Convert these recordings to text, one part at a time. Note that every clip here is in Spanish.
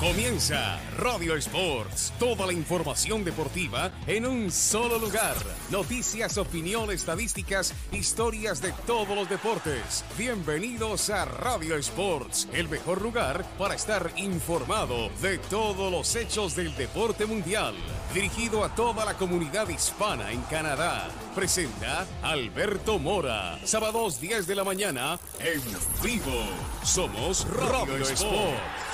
Comienza Radio Sports, toda la información deportiva en un solo lugar. Noticias, opinión, estadísticas, historias de todos los deportes. Bienvenidos a Radio Sports, el mejor lugar para estar informado de todos los hechos del deporte mundial. Dirigido a toda la comunidad hispana en Canadá. Presenta Alberto Mora. Sábados 10 de la mañana en vivo. Somos Radio, Sports.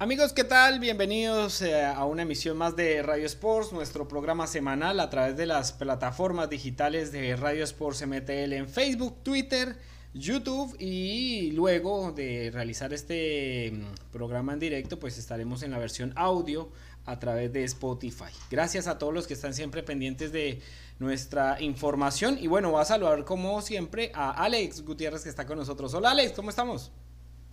Amigos, ¿qué tal? Bienvenidos eh, a una emisión más de Radio Sports, nuestro programa semanal a través de las plataformas digitales de Radio Sports MTL en Facebook, Twitter, YouTube y luego de realizar este mm, programa en directo, pues estaremos en la versión audio a través de Spotify. Gracias a todos los que están siempre pendientes de nuestra información y bueno, va a saludar como siempre a Alex Gutiérrez que está con nosotros. Hola Alex, ¿cómo estamos?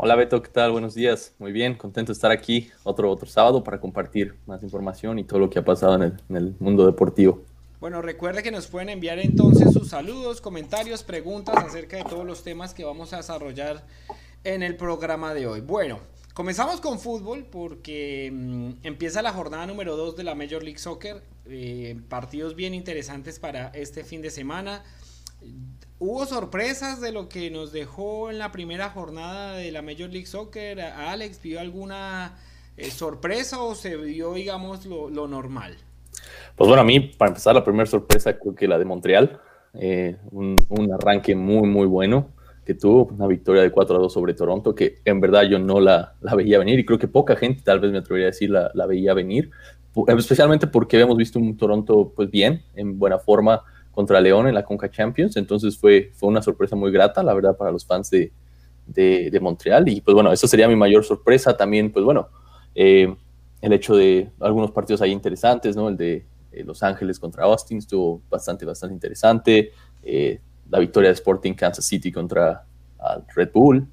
Hola Beto, ¿qué tal? Buenos días. Muy bien, contento de estar aquí otro, otro sábado para compartir más información y todo lo que ha pasado en el, mundo deportivo. Bueno, recuerde que nos pueden enviar entonces sus saludos, comentarios, preguntas acerca de todos los temas que vamos a desarrollar en el programa de hoy. Bueno, comenzamos con fútbol porque mm, empieza la jornada número 2 de la Major League Soccer. Eh, partidos bien interesantes para este fin de semana. ¿Hubo sorpresas de lo que nos dejó en la primera jornada de la Major League Soccer? ¿Alex vio alguna eh, sorpresa o se vio, digamos, lo, normal? Pues bueno, a mí, para empezar, la primera sorpresa creo que la de Montreal. Eh, un, arranque muy, muy bueno que tuvo, una victoria de 4 a 2 sobre Toronto, que en verdad yo no la, veía venir y creo que poca gente, tal vez me atrevería a decir, la, la veía venir, especialmente porque habíamos visto un Toronto pues bien, en buena forma, contra León en la Conca Champions, entonces fue, fue una sorpresa muy grata, la verdad, para los fans de, de, Montreal. Y pues bueno, esa sería mi mayor sorpresa. También, pues bueno, eh, el hecho de algunos partidos ahí interesantes, ¿no? El de eh, Los Ángeles contra Austin estuvo bastante, bastante interesante. Eh, la victoria de Sporting Kansas City contra Red Bull.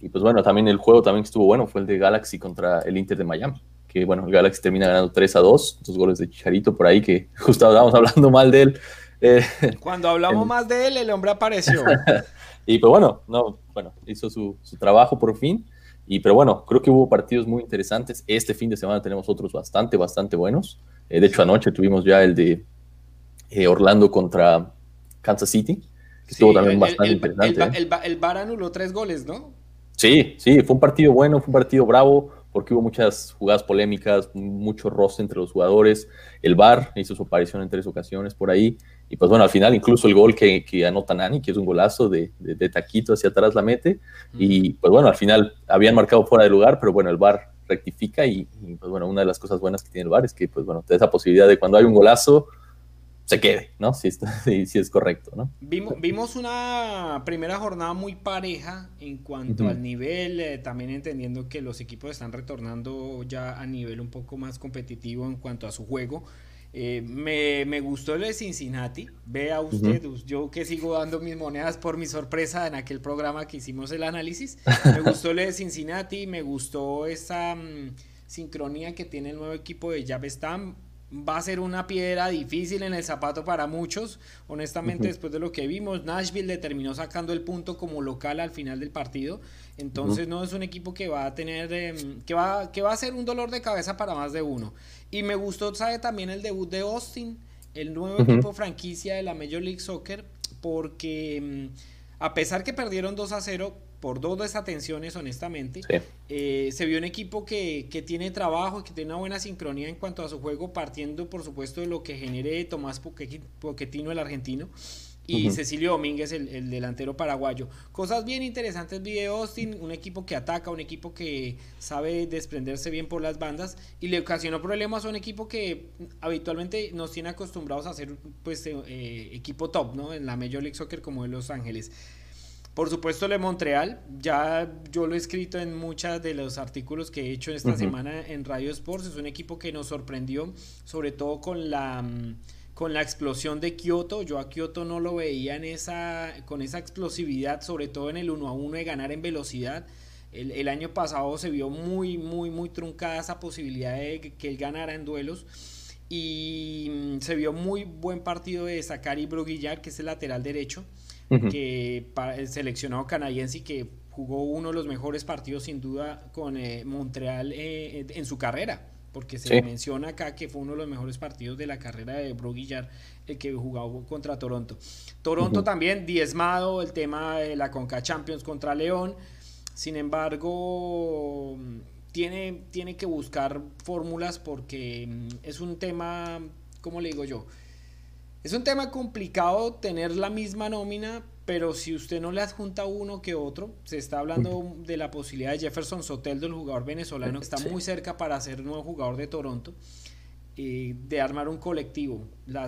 Y pues bueno, también el juego también estuvo bueno fue el de Galaxy contra el Inter de Miami. Que bueno, el Galaxy termina ganando 3 a 2, dos goles de Chicharito por ahí, que justo estábamos hablando mal de él eh, Cuando hablamos más de él, el hombre apareció. y pues bueno, no, bueno, hizo su, trabajo por fin. Y pero bueno, creo que hubo partidos muy interesantes. Este fin de semana tenemos otros bastante, bastante buenos. Eh, de hecho, anoche tuvimos ya el de eh, Orlando contra Kansas City, que estuvo también bastante interesante. El, el, el, Bar anuló tres goles, ¿no? Sí, sí, fue un partido bueno, fue un partido bravo porque hubo muchas jugadas polémicas, mucho roce entre los jugadores. El VAR hizo su aparición en tres ocasiones por ahí. Y pues bueno, al final incluso el gol que, que anota Nani, que es un golazo de, de, taquito hacia atrás la mete. Y pues bueno, al final habían marcado fuera de lugar, pero bueno, el VAR rectifica y, pues bueno, una de las cosas buenas que tiene el VAR es que pues bueno, te da esa posibilidad de cuando hay un golazo, se quede, ¿no? Si, si, es correcto, ¿no? Vimos, vimos, una primera jornada muy pareja en cuanto al nivel, eh, también entendiendo que los equipos están retornando ya a nivel un poco más competitivo en cuanto a su juego. Eh, me, me, gustó el de Cincinnati. Vea usted, yo que sigo dando mis monedas por mi sorpresa en aquel programa que hicimos el análisis. Me gustó el de Cincinnati, me gustó esa mm, sincronía que tiene el nuevo equipo de Javestam va a ser una piedra difícil en el zapato para muchos. Honestamente, después de lo que vimos, Nashville le terminó sacando el punto como local al final del partido. Entonces no es un equipo que va a tener, em, que, va, que va a ser un dolor de cabeza para más de uno. Y me gustó, sabe, también el debut de Austin, el nuevo equipo franquicia de la Major League Soccer, porque em, a pesar que perdieron 2 a 0, por dos desatenciones, honestamente. Eh, se vio un equipo que, tiene trabajo, que tiene una buena sincronía en cuanto a su juego, partiendo, por supuesto, de lo que genere Tomás Poquetino, el argentino, y Cecilio Domínguez, el, delantero paraguayo. Cosas bien interesantes vi de Austin, un equipo que ataca, un equipo que sabe desprenderse bien por las bandas, y le ocasionó problemas a un equipo que habitualmente nos tiene acostumbrados a ser pues, eh, equipo top, ¿no? En la Major League Soccer como de Los Ángeles. Por supuesto, Le Montreal, ya yo lo he escrito en muchos de los artículos que he hecho esta semana en Radio Sports, es un equipo que nos sorprendió, sobre todo con la, mm, con la explosión de Kioto. Yo a Kioto no lo veía en esa, con esa explosividad, sobre todo en el 1 a 1 de ganar en velocidad. El, el año pasado se vio muy, muy, muy truncada esa posibilidad de que él ganara en duelos. y mm, se vio muy buen partido de Zachary Bruguillar, que es el lateral derecho, que el seleccionado canadiense y que jugó uno de los mejores partidos sin duda con eh, Montreal eh, en su carrera, porque se menciona acá que fue uno de los mejores partidos de la carrera de Bruguillar, el que jugó contra Toronto. Toronto también diezmado el tema de la Conca Champions contra León, sin embargo tiene, tiene que buscar fórmulas porque mm, es un tema, ¿cómo le digo yo? Es un tema complicado tener la misma nómina, pero si usted no le adjunta uno que otro, se está hablando de la posibilidad de Jefferson Soteldo, el jugador venezolano, que está muy cerca para ser nuevo jugador de Toronto, eh, de armar un colectivo. la,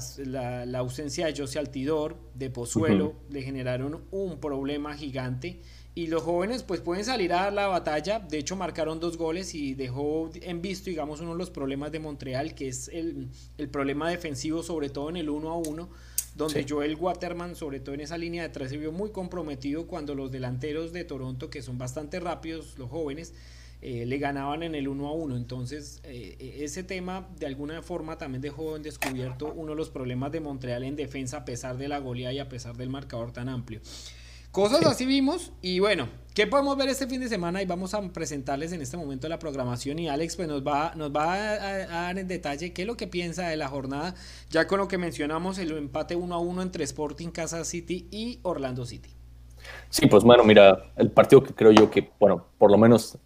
ausencia de José Altidor, de Pozuelo, le generaron un problema gigante y los jóvenes pues pueden salir a dar la batalla. De hecho marcaron dos goles y dejó en visto, digamos, uno de los problemas de Montreal, que es el, problema defensivo, sobre todo en el 1 a 1, donde Joel Waterman, sobre todo en esa línea de tres, se vio muy comprometido cuando los delanteros de Toronto, que son bastante rápidos, los jóvenes, eh, le ganaban en el 1 a 1. Entonces, eh, e, ese tema de alguna forma también dejó en descubierto uno de los problemas de Montreal en defensa, a pesar de la goleada y a pesar del marcador tan amplio. Cosas así vimos y bueno, ¿qué podemos ver este fin de semana? Y vamos a presentarles en este momento la programación y Alex pues nos va, nos va a, dar en detalle qué es lo que piensa de la jornada, ya con lo que mencionamos el empate 1 a 1 entre Sporting Kansas City y Orlando City. Sí, pues bueno, mira, el partido que creo yo que, bueno, por lo menos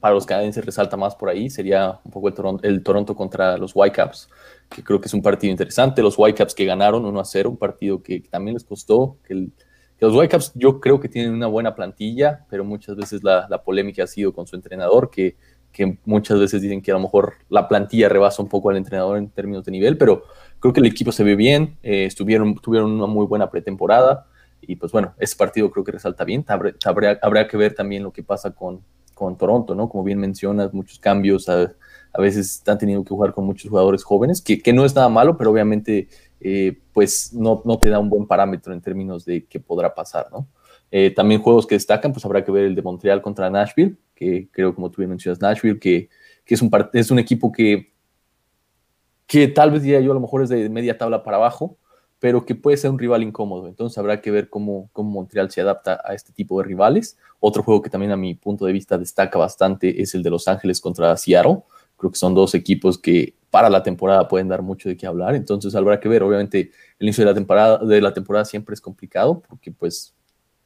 para los canadienses resalta más por ahí sería un poco el Toronto, el Toronto contra los Whitecaps, que creo que es un partido interesante. Los Whitecaps que ganaron 1 a 0, un partido que también les costó, que el los Whitecaps yo creo que tienen una buena plantilla, pero muchas veces la, polémica ha sido con su entrenador, que, que, muchas veces dicen que a lo mejor la plantilla rebasa un poco al entrenador en términos de nivel, pero creo que el equipo se ve bien, eh, estuvieron, tuvieron una muy buena pretemporada y pues bueno, ese partido creo que resalta bien. Habrá, habrá que ver también lo que pasa con, con Toronto, ¿no? Como bien mencionas, muchos cambios, a, a veces están teniendo que jugar con muchos jugadores jóvenes, que, que no es nada malo, pero obviamente eh, pues no, no, te da un buen parámetro en términos de qué podrá pasar, ¿no? Eh, también juegos que destacan, pues habrá que ver el de Montreal contra Nashville, que creo, como tú bien mencionas, Nashville, que, que es, un es un equipo que, que tal vez diría yo a lo mejor es de media tabla para abajo, pero que puede ser un rival incómodo. Entonces habrá que ver cómo, cómo Montreal se adapta a este tipo de rivales. Otro juego que también a mi punto de vista destaca bastante es el de Los Ángeles contra Seattle. Creo que son dos equipos que para la temporada pueden dar mucho de qué hablar. Entonces habrá que ver. Obviamente el inicio de la temporada, de la temporada siempre es complicado porque pues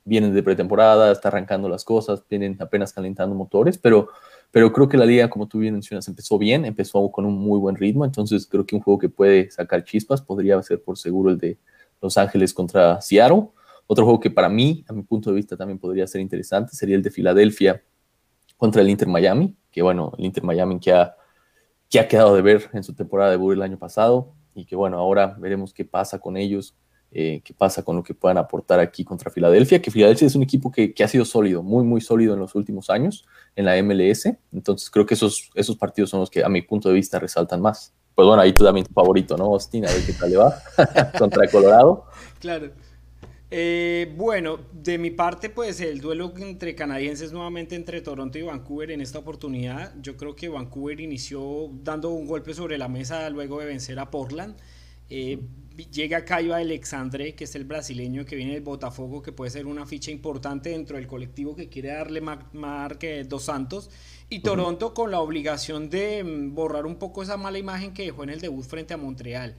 vienen de pretemporada, está arrancando las cosas, vienen apenas calentando motores, pero, pero creo que la liga, como tú bien mencionas, empezó bien, empezó con un muy buen ritmo. Entonces creo que un juego que puede sacar chispas podría ser por seguro el de Los Ángeles contra Seattle. Otro juego que para mí, a mi punto de vista, también podría ser interesante sería el de Filadelfia contra el Inter Miami, que bueno, el Inter Miami que ha que ha quedado de ver en su temporada de el año pasado y que bueno, ahora veremos qué pasa con ellos, eh, qué pasa con lo que puedan aportar aquí contra Filadelfia, que Filadelfia es un equipo que, que, ha sido sólido, muy, muy sólido en los últimos años en la MLS, entonces creo que esos, esos partidos son los que a mi punto de vista resaltan más. Pues bueno, ahí tú también tu favorito, ¿no, Austin? A ver qué tal le va contra Colorado. Claro. Eh, bueno, de mi parte, pues el duelo entre canadienses nuevamente entre Toronto y Vancouver en esta oportunidad. Yo creo que Vancouver inició dando un golpe sobre la mesa luego de vencer a Portland. Eh, llega Caio Alexandre, que es el brasileño que viene del Botafogo, que puede ser una ficha importante dentro del colectivo que quiere darle Mark Dos Santos. Y Toronto con la obligación de mm, borrar un poco esa mala imagen que dejó en el debut frente a Montreal.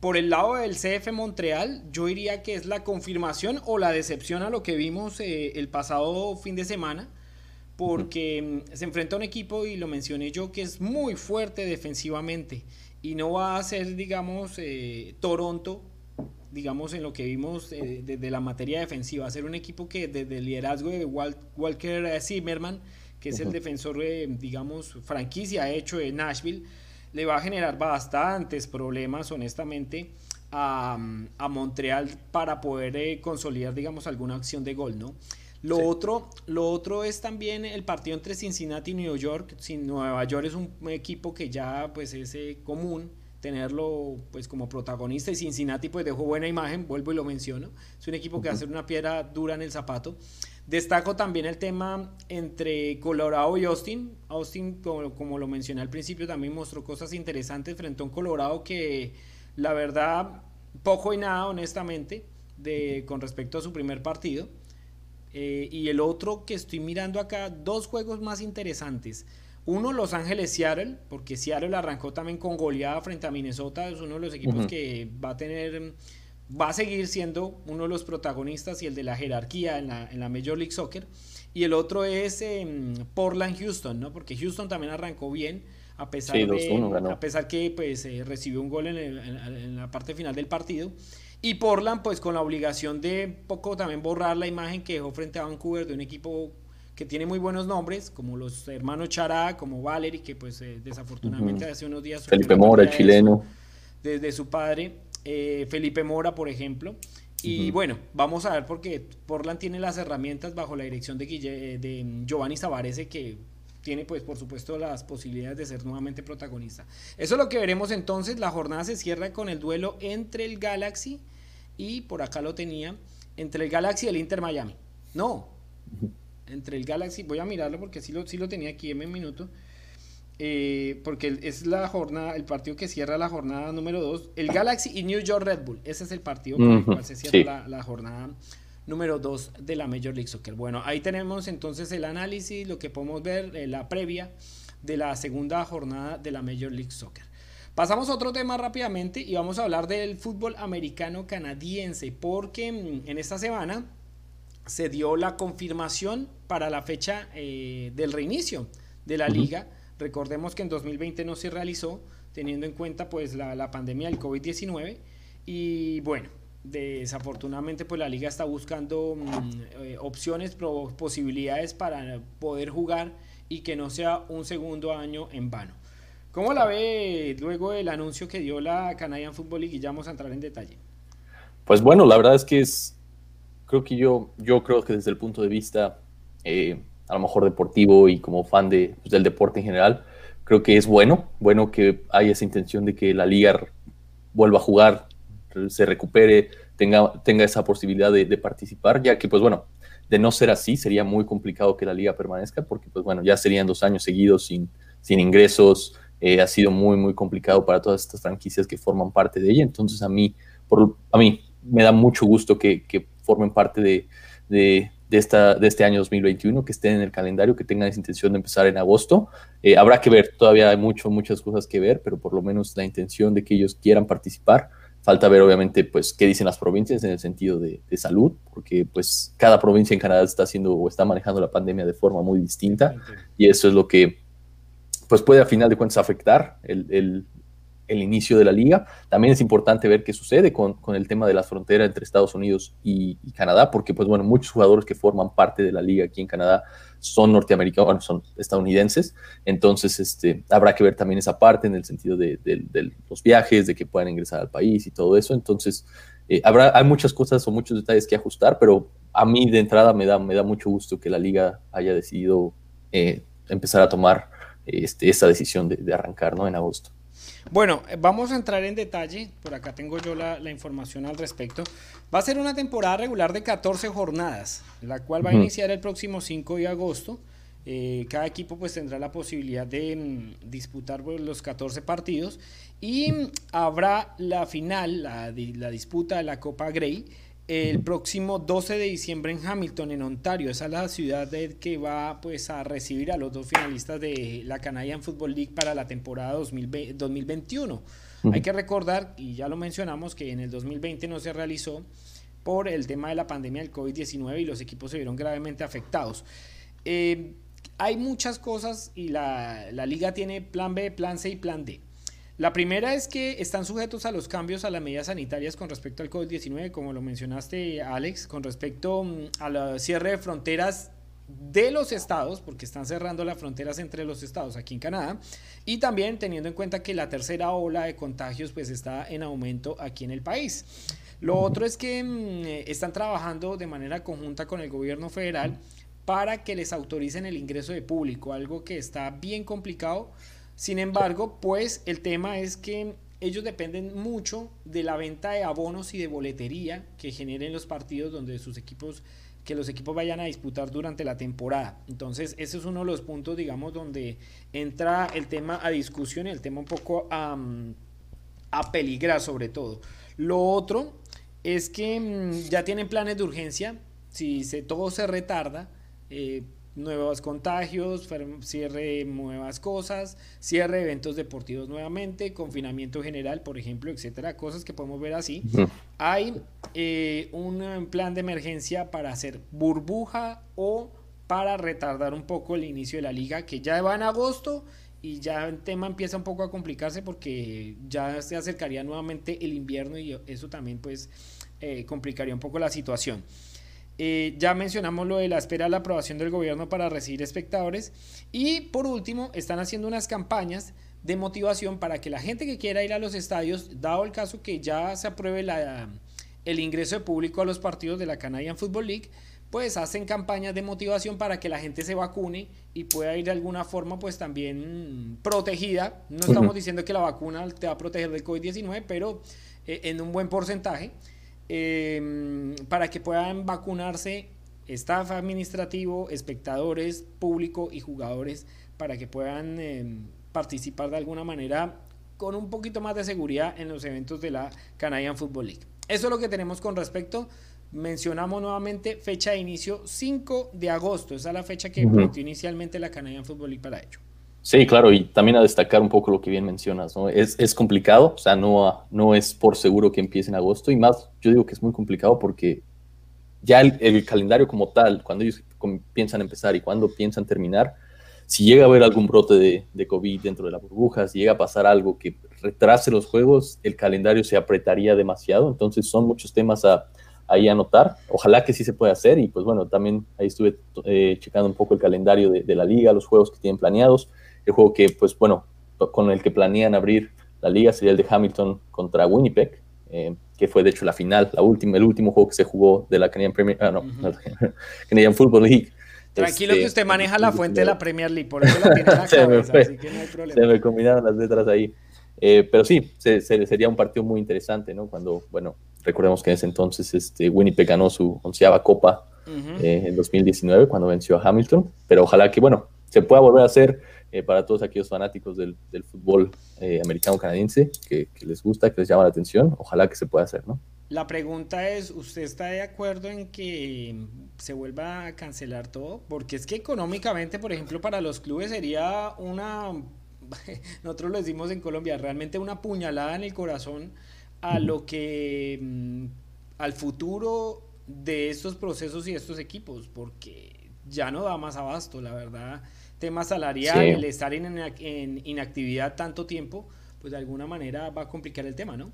Por el lado del CF Montreal, yo diría que es la confirmación o la decepción a lo que vimos eh, el pasado fin de semana, porque mm, se enfrenta a un equipo, y lo mencioné yo, que es muy fuerte defensivamente y no va a ser, digamos, eh, Toronto, digamos, en lo que vimos eh, desde la materia defensiva, va a ser un equipo que desde el liderazgo de Walker Zimmerman, que es el defensor, digamos, franquicia hecho de Nashville, le va a generar bastantes problemas, honestamente, a, Montreal para poder eh, consolidar, digamos, alguna acción de gol, ¿no? Lo, otro, lo otro es también el partido entre Cincinnati y New York. Nueva York es un equipo que ya pues es eh, común tenerlo pues como protagonista y Cincinnati pues dejó buena imagen, vuelvo y lo menciono, es un equipo que va a ser una piedra dura en el zapato. Destaco también el tema entre Colorado y Austin. Austin, como, como lo mencioné al principio, también mostró cosas interesantes frente a un Colorado que la verdad poco y nada honestamente de, con respecto a su primer partido. Eh, y el otro que estoy mirando acá, dos juegos más interesantes. Uno, Los Ángeles Seattle, porque Seattle arrancó también con goleada frente a Minnesota, es uno de los equipos que va a tener, va a seguir siendo uno de los protagonistas y el de la jerarquía en la, en la Major League Soccer. Y el otro es em, Portland Houston, ¿no? Porque Houston también arrancó bien, a pesar, de, a pesar que pues, eh, recibió un gol en, en la parte final del partido. Y Portland, pues con la obligación de poco también borrar la imagen que dejó frente a Vancouver de un equipo que tiene muy buenos nombres, como los hermanos Chará, como Valery, que pues eh, desafortunadamente hace unos días... Felipe Mora, el chileno. Desde su padre, eh, Felipe Mora, por ejemplo. Y bueno, vamos a ver porque Portland tiene las herramientas bajo la dirección de, Guille, de Giovanni Savarese que tiene pues por supuesto las posibilidades de ser nuevamente protagonista. Eso es lo que veremos entonces. La jornada se cierra con el duelo entre el Galaxy y por acá lo tenía, entre el Galaxy y el Inter Miami. No, entre el Galaxy, voy a mirarlo porque sí lo, sí lo tenía aquí en un minuto. Eh, porque es la jornada, el partido que cierra la jornada número 2, el Galaxy y New York Red Bull. Ese es el partido con el cual se cierra la, jornada número 2 de la Major League Soccer. Bueno, ahí tenemos entonces el análisis, lo que podemos ver, eh, la previa de la segunda jornada de la Major League Soccer. Pasamos a otro tema rápidamente y vamos a hablar del fútbol americano canadiense, porque mm, en esta semana se dio la confirmación para la fecha eh, del reinicio de la liga. Recordemos que en 2020 no se realizó, teniendo en cuenta pues la, pandemia del COVID-19. Y bueno, desafortunadamente pues la liga está buscando mm, eh, opciones, posibilidades para poder jugar y que no sea un segundo año en vano. ¿Cómo la ve luego del anuncio que dio la Canadian Football League? Y ya vamos a entrar en detalle. Pues bueno, la verdad es que es, creo que yo, yo creo que desde el punto de vista eh, a lo mejor deportivo y como fan de, pues, del deporte en general, creo que es bueno, bueno que haya esa intención de que la liga vuelva a jugar, se recupere, tenga, tenga esa posibilidad de, participar, ya que pues bueno, de no ser así sería muy complicado que la liga permanezca, porque pues bueno, ya serían dos años seguidos sin, sin ingresos, eh, ha sido muy, muy complicado para todas estas franquicias que forman parte de ella. Entonces, a mí, por, a mí me da mucho gusto que, que formen parte de, de, esta, de este año 2021, que estén en el calendario, que tengan esa intención de empezar en agosto. Eh, habrá que ver, todavía hay mucho, muchas cosas que ver, pero por lo menos la intención de que ellos quieran participar. Falta ver, obviamente, pues, qué dicen las provincias en el sentido de, de, salud, porque, pues, cada provincia en Canadá está haciendo o está manejando la pandemia de forma muy distinta, y eso es lo que pues puede a final de cuentas afectar el, el, el, inicio de la liga. También es importante ver qué sucede con, con el tema de la frontera entre Estados Unidos y, Canadá, porque pues bueno, muchos jugadores que forman parte de la liga aquí en Canadá son norteamericanos, bueno, son estadounidenses, entonces este, habrá que ver también esa parte en el sentido de, los viajes, de que puedan ingresar al país y todo eso, entonces eh, habrá, hay muchas cosas o muchos detalles que ajustar, pero a mí de entrada me da, me da mucho gusto que la liga haya decidido eh, empezar a tomar este, esta decisión de, de, arrancar ¿no? en agosto. Bueno, vamos a entrar en detalle, por acá tengo yo la, la, información al respecto. Va a ser una temporada regular de 14 jornadas, la cual va a iniciar el próximo 5 de agosto. Eh, cada equipo pues tendrá la posibilidad de mm, disputar pues, los 14 partidos y mm, habrá la final, la, la disputa de la Copa Grey el próximo 12 de diciembre en Hamilton, en Ontario. Esa es la ciudad que va pues, a recibir a los dos finalistas de la Canadian Football League para la temporada 2020, 2021. Uh -huh. Hay que recordar, y ya lo mencionamos, que en el 2020 no se realizó por el tema de la pandemia del COVID-19 y los equipos se vieron gravemente afectados. Eh, hay muchas cosas y la, la liga tiene plan B, plan C y plan D. La primera es que están sujetos a los cambios a las medidas sanitarias con respecto al COVID-19, como lo mencionaste Alex, con respecto mm, al cierre de fronteras de los estados, porque están cerrando las fronteras entre los estados aquí en Canadá, y también teniendo en cuenta que la tercera ola de contagios pues está en aumento aquí en el país. Lo otro es que mmm, están trabajando de manera conjunta con el gobierno federal para que les autoricen el ingreso de público, algo que está bien complicado sin embargo, pues el tema es que ellos dependen mucho de la venta de abonos y de boletería que generen los partidos donde sus equipos que los equipos vayan a disputar durante la temporada. Entonces, ese es uno de los puntos, digamos, donde entra el tema a discusión y el tema un poco a, a peligrar sobre todo. Lo otro es que mm, ya tienen planes de urgencia, si se, todo se retarda, eh, nuevos contagios, cierre nuevas cosas, cierre de eventos deportivos nuevamente, confinamiento general, por ejemplo, etcétera, cosas que podemos ver así. Hay eh, un plan de emergencia para hacer burbuja o para retardar un poco el inicio de la liga, que ya va en agosto y ya el tema empieza un poco a complicarse porque ya se acercaría nuevamente el invierno y eso también pues eh, complicaría un poco la situación. Eh, ya mencionamos lo de la espera de la aprobación del gobierno para recibir espectadores. Y por último, están haciendo unas campañas de motivación para que la gente que quiera ir a los estadios, dado el caso que ya se apruebe la, el ingreso de público a los partidos de la Canadian Football League, pues hacen campañas de motivación para que la gente se vacune y pueda ir de alguna forma pues también protegida. No estamos diciendo que la vacuna te va a proteger del COVID-19, pero eh, en un buen porcentaje. Em, para que puedan vacunarse staff administrativo, espectadores, público y jugadores, para que puedan em, participar de alguna manera con un poquito más de seguridad en los eventos de la Canadian Football League. Eso es lo que tenemos con respecto. Mencionamos nuevamente fecha de inicio 5 de agosto. Esa es la fecha que uh inicialmente la Canadian Football League para ello. Sí, claro, y también a destacar un poco lo que bien mencionas, ¿no? Es, es complicado, o sea, no, no es por seguro que empiece en agosto, y más, yo digo que es muy complicado porque ya el, calendario como tal, cuando ellos piensan empezar y cuando piensan terminar, si llega a haber algún brote de, COVID dentro de la burbuja, si llega a pasar algo que retrase los juegos, el calendario se apretaría demasiado, entonces son muchos temas a, ahí anotar. Ojalá que sí se pueda hacer y pues bueno, también ahí estuve eh, checando un poco el calendario de, la liga, los juegos que tienen planeados. El juego que, pues bueno, con el que planean abrir la liga sería el de Hamilton contra Winnipeg, eh, que fue de hecho la final, la última, el último juego que se jugó de la Canadian Premier, ah, no, Canadian Football League. Tranquilo que este, usted maneja la fuente de la Premier League, por eso la tiene en la cabeza, así que no hay problema. Se me combinaron las letras ahí. Eh, pero sí, se, sería un partido muy interesante, ¿no? Cuando, bueno, recordemos que en ese entonces este, Winnipeg ganó su onceava copa eh, en 2019 cuando venció a Hamilton, pero ojalá que, bueno, se pueda volver a hacer eh, para todos aquellos fanáticos del, del fútbol eh, americano-canadiense que, les gusta, que les llama la atención. Ojalá que se pueda hacer, ¿no? La pregunta es, ¿usted está de acuerdo en que se vuelva a cancelar todo? Porque es que económicamente, por ejemplo, para los clubes sería una, nosotros lo decimos en Colombia, realmente una puñalada en el corazón a lo que, mm, al futuro de estos procesos y estos equipos, porque ya no da más abasto, la verdad tema salarial, el estar en, inactividad tanto tiempo, pues de alguna manera va a complicar el tema, ¿no?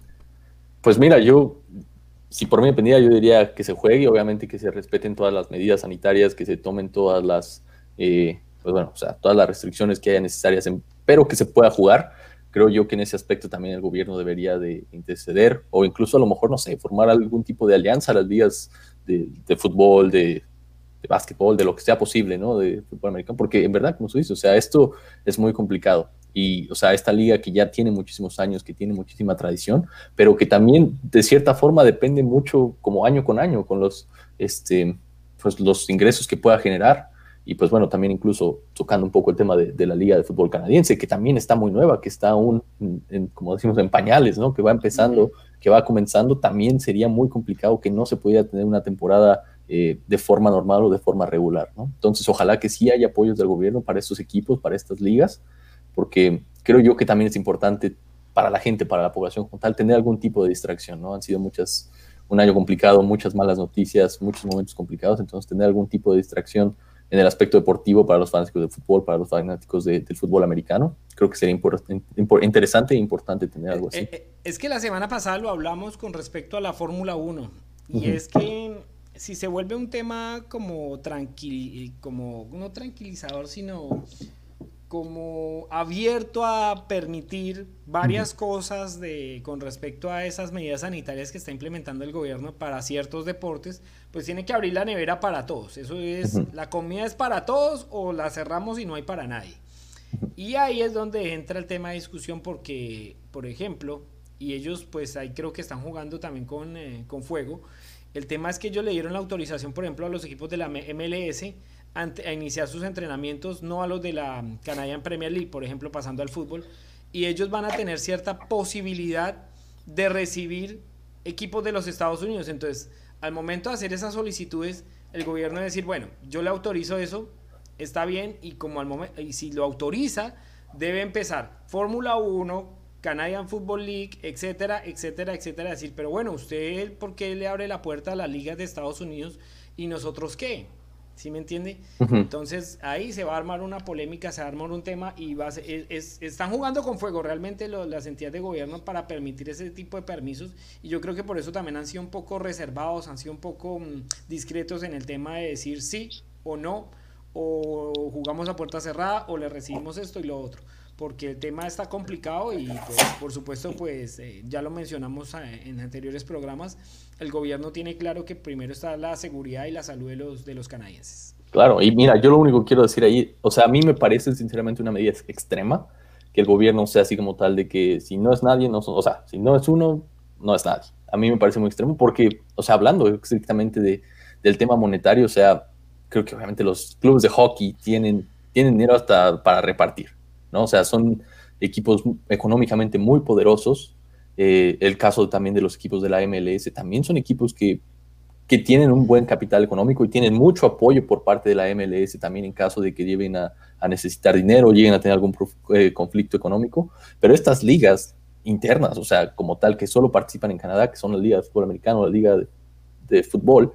Pues mira, yo, si por mí dependía, yo diría que se juegue, obviamente que se respeten todas las medidas sanitarias, que se tomen todas las, eh, pues bueno, o sea, todas las restricciones que haya necesarias, pero que se pueda jugar. Creo yo que en ese aspecto también el gobierno debería de interceder o incluso a lo mejor, no sé, formar algún tipo de alianza a las ligas de fútbol, de de básquetbol, de lo que sea posible, ¿no? De fútbol americano, porque en verdad, como se dice, o sea, esto es muy complicado. Y, o sea, esta liga que ya tiene muchísimos años, que tiene muchísima tradición, pero que también de cierta forma depende mucho como año con año con los, este, pues, los ingresos que pueda generar. Y pues bueno, también incluso tocando un poco el tema de, la liga de fútbol canadiense, que también está muy nueva, que está aún, en, como decimos, en pañales, ¿no? Que va empezando, que va comenzando, también sería muy complicado que no se pudiera tener una temporada eh, de forma normal o de forma regular. ¿no? Entonces, ojalá que sí haya apoyos del gobierno para estos equipos, para estas ligas, porque creo yo que también es importante para la gente, para la población como tal, tener algún tipo de distracción. ¿no? Han sido muchas, un año complicado, muchas malas noticias, muchos momentos complicados, entonces tener algún tipo de distracción en el aspecto deportivo para los fanáticos del fútbol, para los fanáticos del fútbol americano. Creo que sería interesante e importante tener algo así. Eh, eh, es que la semana pasada lo hablamos con respecto a la Fórmula 1 y es que si se vuelve un tema como tranquil, como no tranquilizador, sino como abierto a permitir varias cosas de con respecto a esas medidas sanitarias que está implementando el gobierno para ciertos deportes, pues tiene que abrir la nevera para todos. Eso es, la comida es para todos o la cerramos y no hay para nadie. Y ahí es donde entra el tema de discusión porque, por ejemplo, y ellos pues ahí creo que están jugando también con, eh, con fuego. El tema es que ellos le dieron la autorización, por ejemplo, a los equipos de la MLS a iniciar sus entrenamientos, no a los de la Canadian Premier League, por ejemplo, pasando al fútbol, y ellos van a tener cierta posibilidad de recibir equipos de los Estados Unidos. Entonces, al momento de hacer esas solicitudes, el gobierno decir, bueno, yo le autorizo eso, está bien, y como al momento, y si lo autoriza, debe empezar Fórmula 1, Canadian Football League, etcétera, etcétera, etcétera. Decir, pero bueno, ¿usted por qué le abre la puerta a las ligas de Estados Unidos y nosotros qué? ¿Sí me entiende? Entonces ahí se va a armar una polémica, se va a armar un tema y va están jugando con fuego realmente las entidades de gobierno para permitir ese tipo de permisos y yo creo que por eso también han sido un poco reservados, han sido un poco mm, discretos en el tema de decir sí o no, o jugamos a puerta cerrada o le recibimos esto y lo otro porque el tema está complicado y pues, por supuesto pues eh, ya lo mencionamos eh, en anteriores programas, el gobierno tiene claro que primero está la seguridad y la salud de los, de los canadienses. Claro, y mira, yo lo único que quiero decir ahí, o sea, a mí me parece sinceramente una medida extrema que el gobierno sea así como tal de que si no es nadie, no o sea, si no es uno, no es nadie. A mí me parece muy extremo porque, o sea, hablando estrictamente de, del tema monetario, o sea, creo que obviamente los clubes de hockey tienen, tienen dinero hasta para repartir. ¿No? O sea, son equipos económicamente muy poderosos. Eh, el caso también de los equipos de la MLS, también son equipos que, que, tienen un buen capital económico y tienen mucho apoyo por parte de la MLS también en caso de que lleven a, necesitar dinero o lleguen a tener algún eh, conflicto económico. Pero estas ligas internas, o sea, como tal, que solo participan en Canadá, que son la Liga de Fútbol Americano, la Liga de, de Fútbol,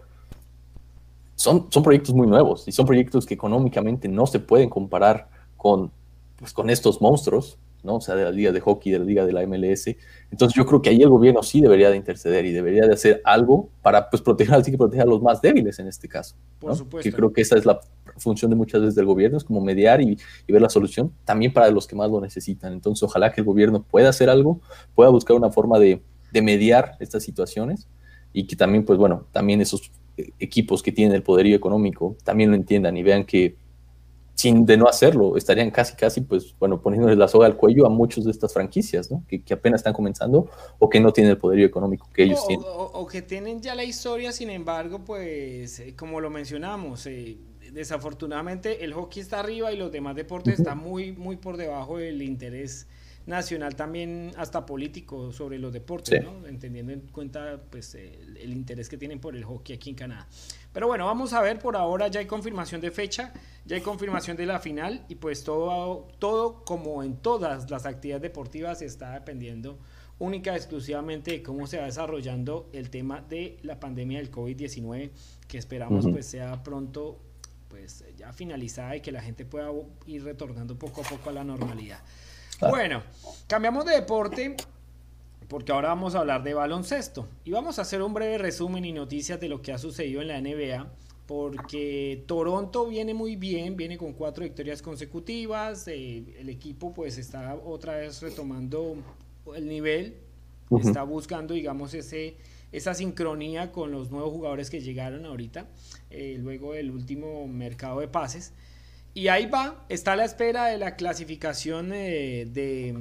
son, son proyectos muy nuevos y son proyectos que económicamente no se pueden comparar con pues, con estos monstruos, ¿no? O sea, de la liga de hockey, de la liga de la MLS. Entonces yo creo que ahí el gobierno sí debería de interceder y debería de hacer algo para pues proteger, así que proteger a los más débiles en este caso. Por supuesto. Que creo que esa es la función de muchas veces del gobierno, es como mediar y, ver la solución también para los que más lo necesitan. Entonces ojalá que el gobierno pueda hacer algo, pueda buscar una forma de, de mediar estas situaciones y que también, pues bueno, también esos equipos que tienen el poderío económico también lo entiendan y vean que sin de no hacerlo, estarían casi, casi, pues, bueno, poniéndoles la soga al cuello a muchas de estas franquicias, ¿no? Que, apenas están comenzando o que no tienen el poderío económico que ellos tienen. O, que tienen ya la historia, sin embargo, pues, eh, como lo mencionamos, eh, desafortunadamente el hockey está arriba y los demás deportes están muy, muy por debajo del interés nacional también hasta político sobre los deportes, ¿no? entendiendo en cuenta pues el, interés que tienen por el hockey aquí en Canadá. Pero bueno, vamos a ver, por ahora ya hay confirmación de fecha, ya hay confirmación de la final y pues todo, todo como en todas las actividades deportivas está dependiendo única y exclusivamente de cómo se va desarrollando el tema de la pandemia del COVID-19 que esperamos pues sea pronto pues ya finalizada y que la gente pueda ir retornando poco a poco a la normalidad. Bueno, cambiamos de deporte porque ahora vamos a hablar de baloncesto y vamos a hacer un breve resumen y noticias de lo que ha sucedido en la NBA porque Toronto viene muy bien, viene con cuatro victorias consecutivas, eh, el equipo pues está otra vez retomando el nivel, está buscando digamos ese esa sincronía con los nuevos jugadores que llegaron ahorita, eh, luego del último mercado de pases. Y ahí va, está a la espera de la clasificación eh, de,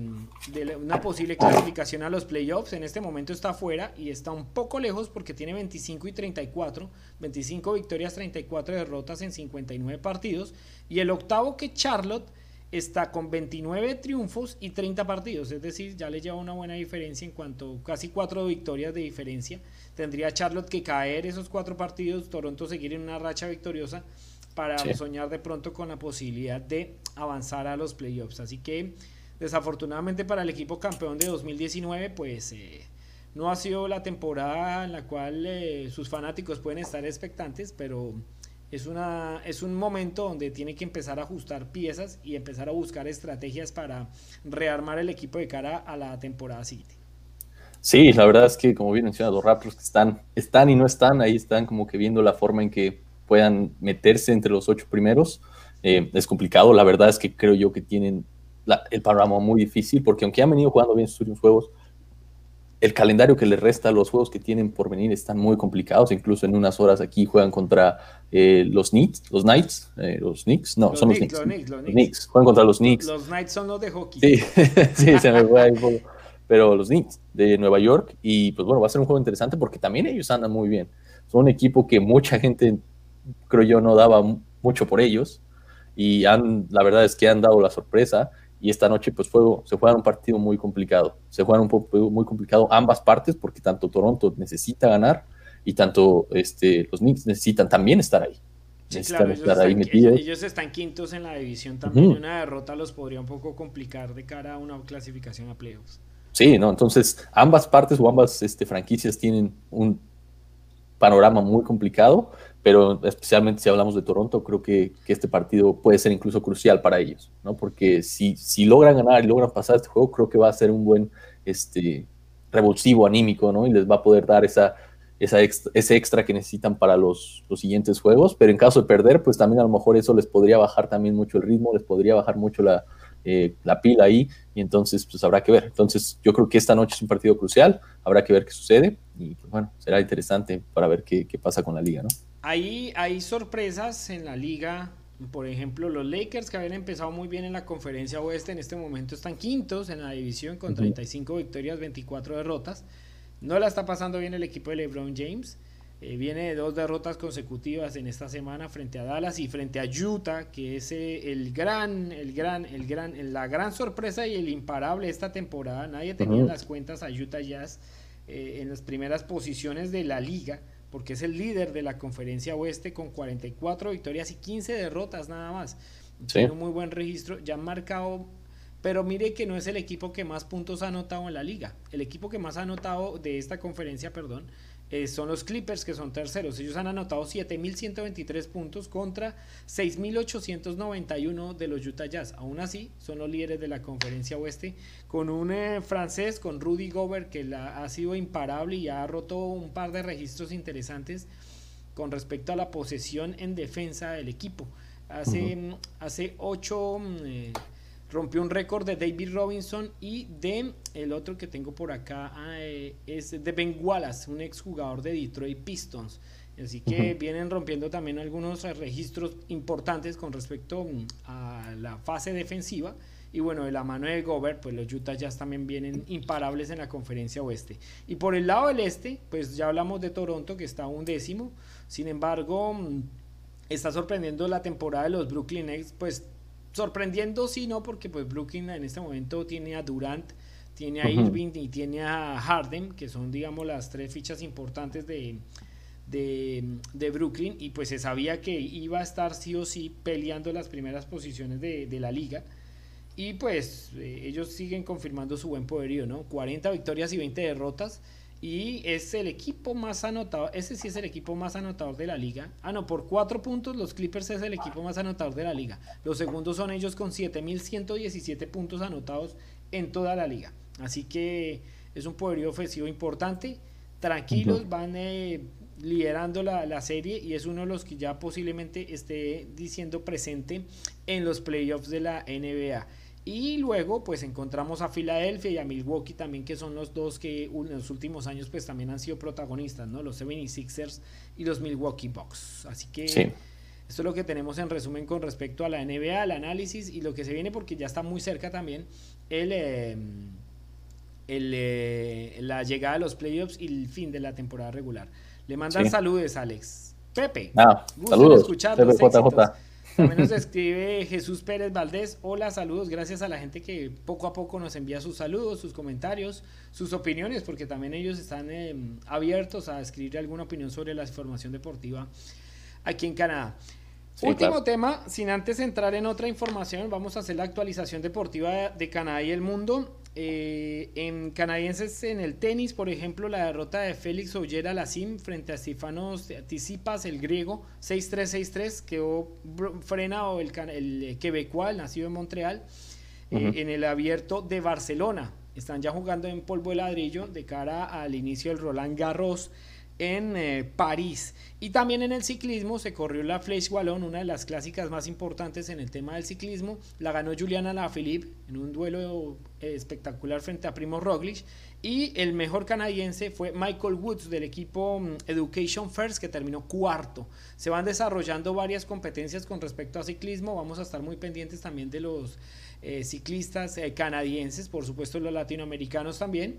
una posible clasificación a los playoffs. En este momento está afuera y está un poco lejos porque tiene 25 y 34, 25 victorias, 34 derrotas en 59 partidos. Y el octavo que Charlotte está con 29 triunfos y 30 partidos, es decir, ya le lleva una buena diferencia en cuanto casi cuatro victorias de diferencia. Tendría Charlotte que caer esos cuatro partidos, Toronto seguir en una racha victoriosa para soñar de pronto con la posibilidad de avanzar a los playoffs. Así que desafortunadamente para el equipo campeón de 2019, pues eh, no ha sido la temporada en la cual eh, sus fanáticos pueden estar expectantes, pero es, una, es un momento donde tiene que empezar a ajustar piezas y empezar a buscar estrategias para rearmar el equipo de cara a la temporada siguiente. Sí, la verdad es que como bien mencionado, los Raptors que están, están y no están, ahí están como que viendo la forma en que puedan meterse entre los ocho primeros. Eh, es complicado, la verdad es que creo yo que tienen el panorama muy difícil, porque aunque han venido jugando bien sus últimos juegos, el calendario que les resta, los juegos que tienen por venir están muy complicados. Incluso en unas horas aquí juegan contra eh, los Knicks, los Knights, eh, los Knicks, no, son los Knicks. Los Knicks, Juegan contra los Knicks. Los Knights son los de hockey. Sí, sí se me fue ahí un poco. pero los Knicks de Nueva York. Y pues bueno, va a ser un juego interesante porque también ellos andan muy bien. Son un equipo que mucha gente, creo yo, no daba mucho por ellos. Y han, la verdad es que han dado la sorpresa. Y esta noche pues fue, se juega un partido muy complicado. Se juega un partido muy complicado ambas partes porque tanto Toronto necesita ganar y tanto este, los Knicks necesitan también estar ahí. necesitan estar ahí metidos. Ellos, están quintos en la división también. Una derrota los podría un poco complicar de cara a una clasificación a playoffs. Sí, ¿no? Entonces, ambas partes o ambas este, franquicias tienen un panorama muy complicado, pero especialmente si hablamos de Toronto, creo que, este partido puede ser incluso crucial para ellos, ¿no? Porque si, si logran ganar y logran pasar este juego, creo que va a ser un buen este, revulsivo anímico, ¿no? Y les va a poder dar esa, esa ese extra que necesitan para los, los, siguientes juegos, pero en caso de perder, pues también a lo mejor eso les podría bajar también mucho el ritmo, les podría bajar mucho la, eh, la pila ahí, y entonces pues habrá que ver. Entonces yo creo que esta noche es un partido crucial, habrá que ver qué sucede, y pues, bueno, será interesante para ver qué, qué pasa con la liga, ¿no? Ahí hay sorpresas en la liga, por ejemplo, los Lakers que habían empezado muy bien en la conferencia oeste, en este momento están quintos en la división con 35 victorias, 24 derrotas. No la está pasando bien el equipo de LeBron James. Eh, viene de dos derrotas consecutivas en esta semana frente a Dallas y frente a Utah, que es eh, el gran, el gran, el gran, la gran sorpresa y el imparable esta temporada. Nadie tenía las cuentas a Utah Jazz eh, en las primeras posiciones de la liga, porque es el líder de la conferencia oeste con 44 victorias y 15 derrotas nada más. Tiene un muy buen registro, ya han marcado pero mire que no es el equipo que más puntos ha anotado en la liga. El equipo que más ha anotado de esta conferencia, perdón, eh, son los Clippers que son terceros. Ellos han anotado 7.123 puntos contra 6.891 de los Utah Jazz. Aún así, son los líderes de la conferencia oeste con un eh, francés, con Rudy Gobert, que la, ha sido imparable y ha roto un par de registros interesantes con respecto a la posesión en defensa del equipo. Hace, hace ocho... Mm, eh, rompió un récord de David Robinson y de el otro que tengo por acá ah, eh, es de Ben Wallace, un exjugador de Detroit Pistons. Así que vienen rompiendo también algunos registros importantes con respecto mm, a la fase defensiva. Y bueno, de la mano de Gobert, pues los Utah Jazz también vienen imparables en la conferencia oeste. Y por el lado del este, pues ya hablamos de Toronto, que está un décimo. Sin embargo, mm, está sorprendiendo la temporada de los Brooklyn Nets, pues sorprendiendo sí, no, porque pues Brooklyn en este momento tiene a Durant, tiene a Irving y tiene a Harden, que son digamos las tres fichas importantes de, de, Brooklyn y pues se sabía que iba a estar sí o sí peleando las primeras posiciones de, la liga. Y pues eh, ellos siguen confirmando su buen poderío, ¿no? 40 victorias y 20 derrotas. Y es el equipo más anotador, ese sí es el equipo más anotador de la liga. Ah, no, por cuatro puntos los Clippers es el equipo más anotador de la liga. Los segundos son ellos con 7.117 puntos anotados en toda la liga. Así que es un poderío ofensivo importante. Tranquilos, van eh, liderando la, la, serie y es uno de los que ya posiblemente esté diciendo presente en los playoffs de la NBA. Y luego pues encontramos a Filadelfia y a Milwaukee también, que son los dos que en los últimos años pues también han sido protagonistas, ¿no? Los 76ers y los Milwaukee Bucks. Así que esto es lo que tenemos en resumen con respecto a la NBA, el análisis y lo que se viene porque ya está muy cerca también el, em, el eh, la llegada de los playoffs y el fin de la temporada regular. Le mandan saludos, Alex. Pepe, ah, saludos. escucharlos. También nos escribe Jesús Pérez Valdés. Hola, saludos. Gracias a la gente que poco a poco nos envía sus saludos, sus comentarios, sus opiniones, porque también ellos están em, abiertos a escribir alguna opinión sobre la información deportiva aquí en Canadá. Último tema, sin antes entrar en otra información, vamos a hacer la actualización deportiva de Canadá y el mundo. Eh, en canadienses en el tenis, por ejemplo, la derrota de Félix Ollera Lassim frente a Stefanos Tisipas, el griego, 6-3-6-3, quedó frenado el, el quebecual, nacido en Montreal, eh, en el abierto de Barcelona. Están ya jugando en polvo de ladrillo de cara al inicio del Roland Garros en eh, París. Y también en el ciclismo se corrió la Flèche Wallon, una de las clásicas más importantes en el tema del ciclismo. La ganó Juliana Lafilippe en un duelo eh, espectacular frente a Primo Roglic. Y el mejor canadiense fue Michael Woods del equipo mm, Education First, que terminó cuarto. Se van desarrollando varias competencias con respecto a ciclismo. Vamos a estar muy pendientes también de los eh, ciclistas eh, canadienses, por supuesto los latinoamericanos también.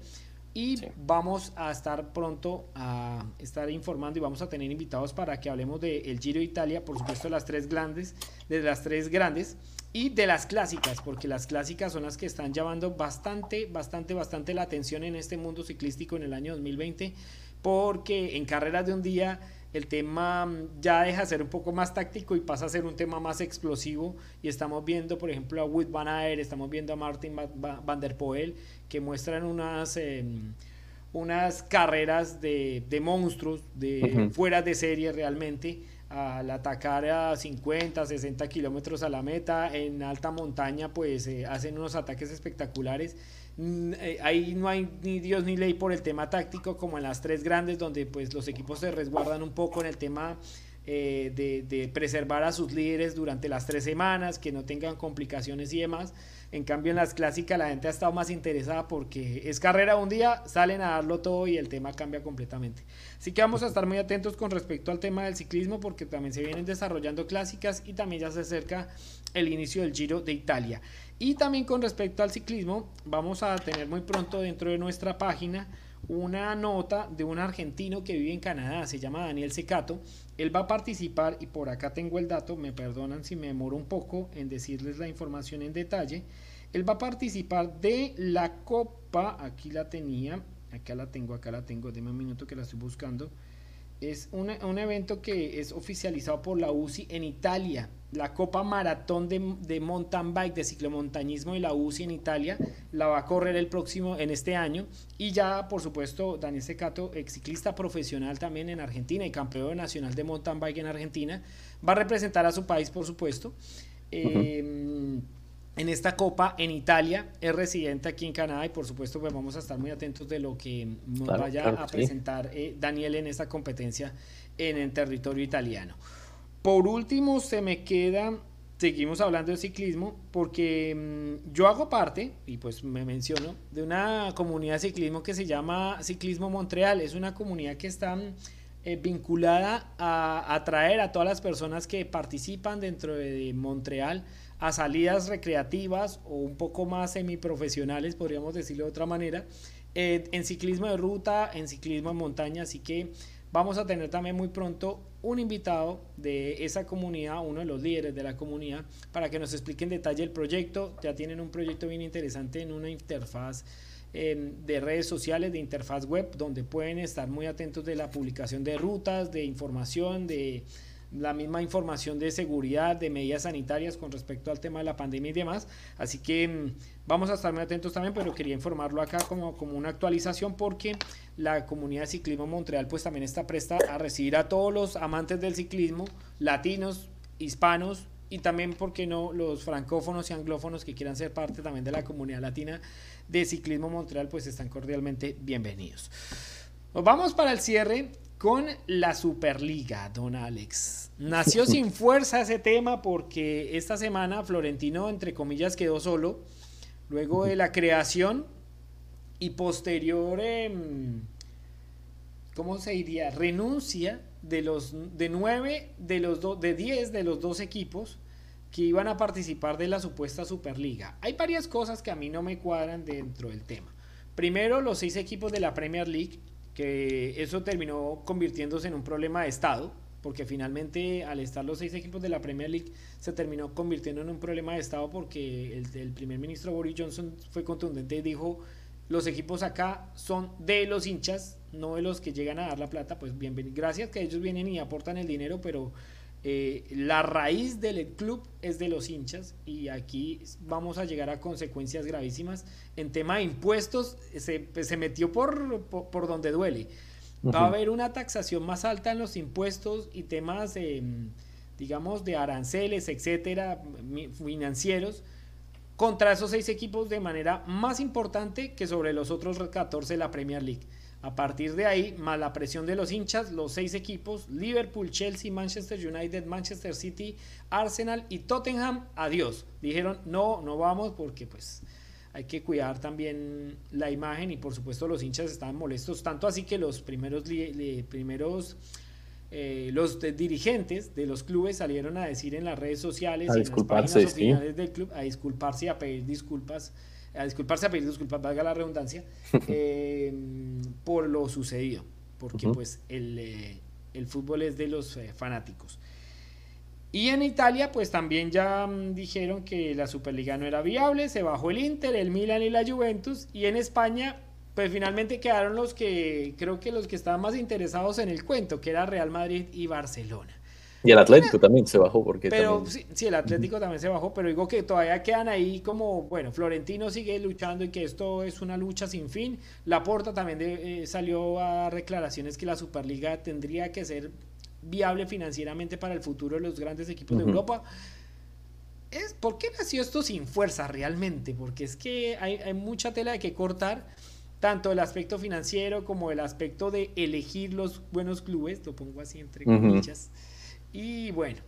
Y vamos a estar pronto a estar informando y vamos a tener invitados para que hablemos del Giro de Italia, por supuesto las tres grandes, de las tres grandes y de las clásicas, porque las clásicas son las que están llamando bastante, bastante, bastante la atención en este mundo ciclístico en el año 2020, porque en carreras de un día el tema mm, ya deja de ser un poco más táctico y pasa a ser un tema más explosivo. Y estamos viendo por ejemplo a Wood Van estamos viendo a Martin Van der Poel que muestran unas em, unas carreras de, monstruos de fuera de serie realmente al atacar a 50, 60 kilómetros a la meta, en alta montaña pues eh, hacen unos ataques espectaculares. Mm, eh, ahí no hay ni Dios ni ley por el tema táctico como en las tres grandes donde pues los equipos se resguardan un poco en el tema eh, de, de, preservar a sus líderes durante las tres semanas, que no tengan complicaciones y demás. En cambio, en las clásicas la gente ha estado más interesada porque es carrera un día, salen a darlo todo y el tema cambia completamente. Así que vamos a estar muy atentos con respecto al tema del ciclismo porque también se vienen desarrollando clásicas y también ya se acerca el inicio del Giro de Italia. Y también con respecto al ciclismo, vamos a tener muy pronto dentro de nuestra página una nota de un argentino que vive en Canadá, se llama Daniel Secato. Él va a participar, y por acá tengo el dato, me perdonan si me demoro un poco en decirles la información en detalle. Él va a participar de la Copa, aquí la tenía, acá la tengo, acá la tengo, deme un minuto que la estoy buscando. Es un, un evento que es oficializado por la UCI en Italia la Copa Maratón de, Mountain Bike, de ciclomontañismo y la UCI en Italia, la va a correr el próximo, en este año. Y ya, por supuesto, Daniel Secato, ex ciclista profesional también en Argentina y campeón nacional de mountain bike en Argentina, va a representar a su país, por supuesto. En esta copa en Italia, es residente aquí en Canadá y por supuesto pues vamos a estar muy atentos de lo que nos vaya a presentar eh, Daniel en esta competencia en el territorio italiano. Por último, se me queda, seguimos hablando de ciclismo, porque mm, yo hago parte, y pues me menciono, de una comunidad de ciclismo que se llama Ciclismo Montreal. Es una comunidad que está eh, vinculada a atraer a todas las personas que participan dentro de Montreal a salidas recreativas o un poco más semiprofesionales, podríamos decirlo de otra manera, eh, en ciclismo de ruta, en ciclismo en montaña, así que vamos a tener también muy pronto un invitado de esa comunidad, uno de los líderes de la comunidad, para que nos explique en detalle el proyecto. Ya tienen un proyecto bien interesante en una interfaz em, de redes sociales, de interfaz web, donde pueden estar muy atentos de la publicación de rutas, de información, de la misma información de seguridad, de medidas sanitarias con respecto al tema de la pandemia y demás. Así que mm, vamos a estar muy atentos también, pero quería informarlo acá como, como una actualización porque la comunidad de ciclismo Montreal pues también está presta a recibir a todos los amantes del ciclismo, latinos, hispanos y también, ¿por qué no?, los francófonos y anglófonos que quieran ser parte también de la comunidad latina de ciclismo Montreal pues están cordialmente bienvenidos. Nos vamos para el cierre con la Superliga, don Alex. Nació sin fuerza ese tema porque esta semana Florentino, entre comillas, quedó solo. Luego de la creación y posterior, em, ¿cómo se diría? Renuncia de los de nueve de los do, de diez de los dos equipos que iban a participar de la supuesta Superliga. Hay varias cosas que a mí no me cuadran dentro del tema. Primero, los seis equipos de la Premier League eso terminó convirtiéndose en un problema de Estado, porque finalmente al estar los seis equipos de la Premier League se terminó convirtiendo en un problema de Estado porque el, primer ministro Boris Johnson fue contundente y dijo, los equipos acá son de los hinchas, no de los que llegan a dar la plata, pues bienvenido, gracias que ellos vienen y aportan el dinero, pero eh, la raíz del club es de los hinchas y aquí vamos a llegar a consecuencias gravísimas. En tema de impuestos se, pues, se metió por, por, donde duele. Va a haber una taxación más alta en los impuestos y temas, de, digamos, de aranceles, etcétera, financieros, contra esos seis equipos de manera más importante que sobre los otros 14 de la Premier League. A partir de ahí, más la presión de los hinchas, los seis equipos, Liverpool, Chelsea, Manchester United, Manchester City, Arsenal y Tottenham, adiós. Dijeron, no, no vamos porque pues hay que cuidar también la imagen y por supuesto los hinchas estaban molestos, tanto así que los primeros, primeros eh, los dirigentes de los clubes salieron a decir en las redes sociales y en las páginas oficiales del club a disculparse y a pedir disculpas, a disculparse, a pedir disculpas, valga la redundancia, eh, por lo sucedido, porque pues el, eh, el, fútbol es de los fanáticos. Y en Italia, pues también ya mm, dijeron que la Superliga no era viable, se bajó el Inter, el Milan y la Juventus. Y en España, pues finalmente quedaron los que, creo que los que estaban más interesados en el cuento, que era Real Madrid y Barcelona. Y el Atlético también se bajó porque pero sí, sí, el Atlético también se bajó, pero digo que todavía quedan ahí como, bueno, Florentino sigue luchando y que esto es una lucha sin fin. Laporta también eh, salió a declaraciones que la Superliga tendría que ser viable financieramente para el futuro de los grandes equipos de Europa. Es, ¿Por qué nació esto sin fuerza realmente? Porque es que hay, mucha tela de que cortar, tanto el aspecto financiero como el aspecto de elegir los buenos clubes, lo pongo así entre comillas. Y bueno,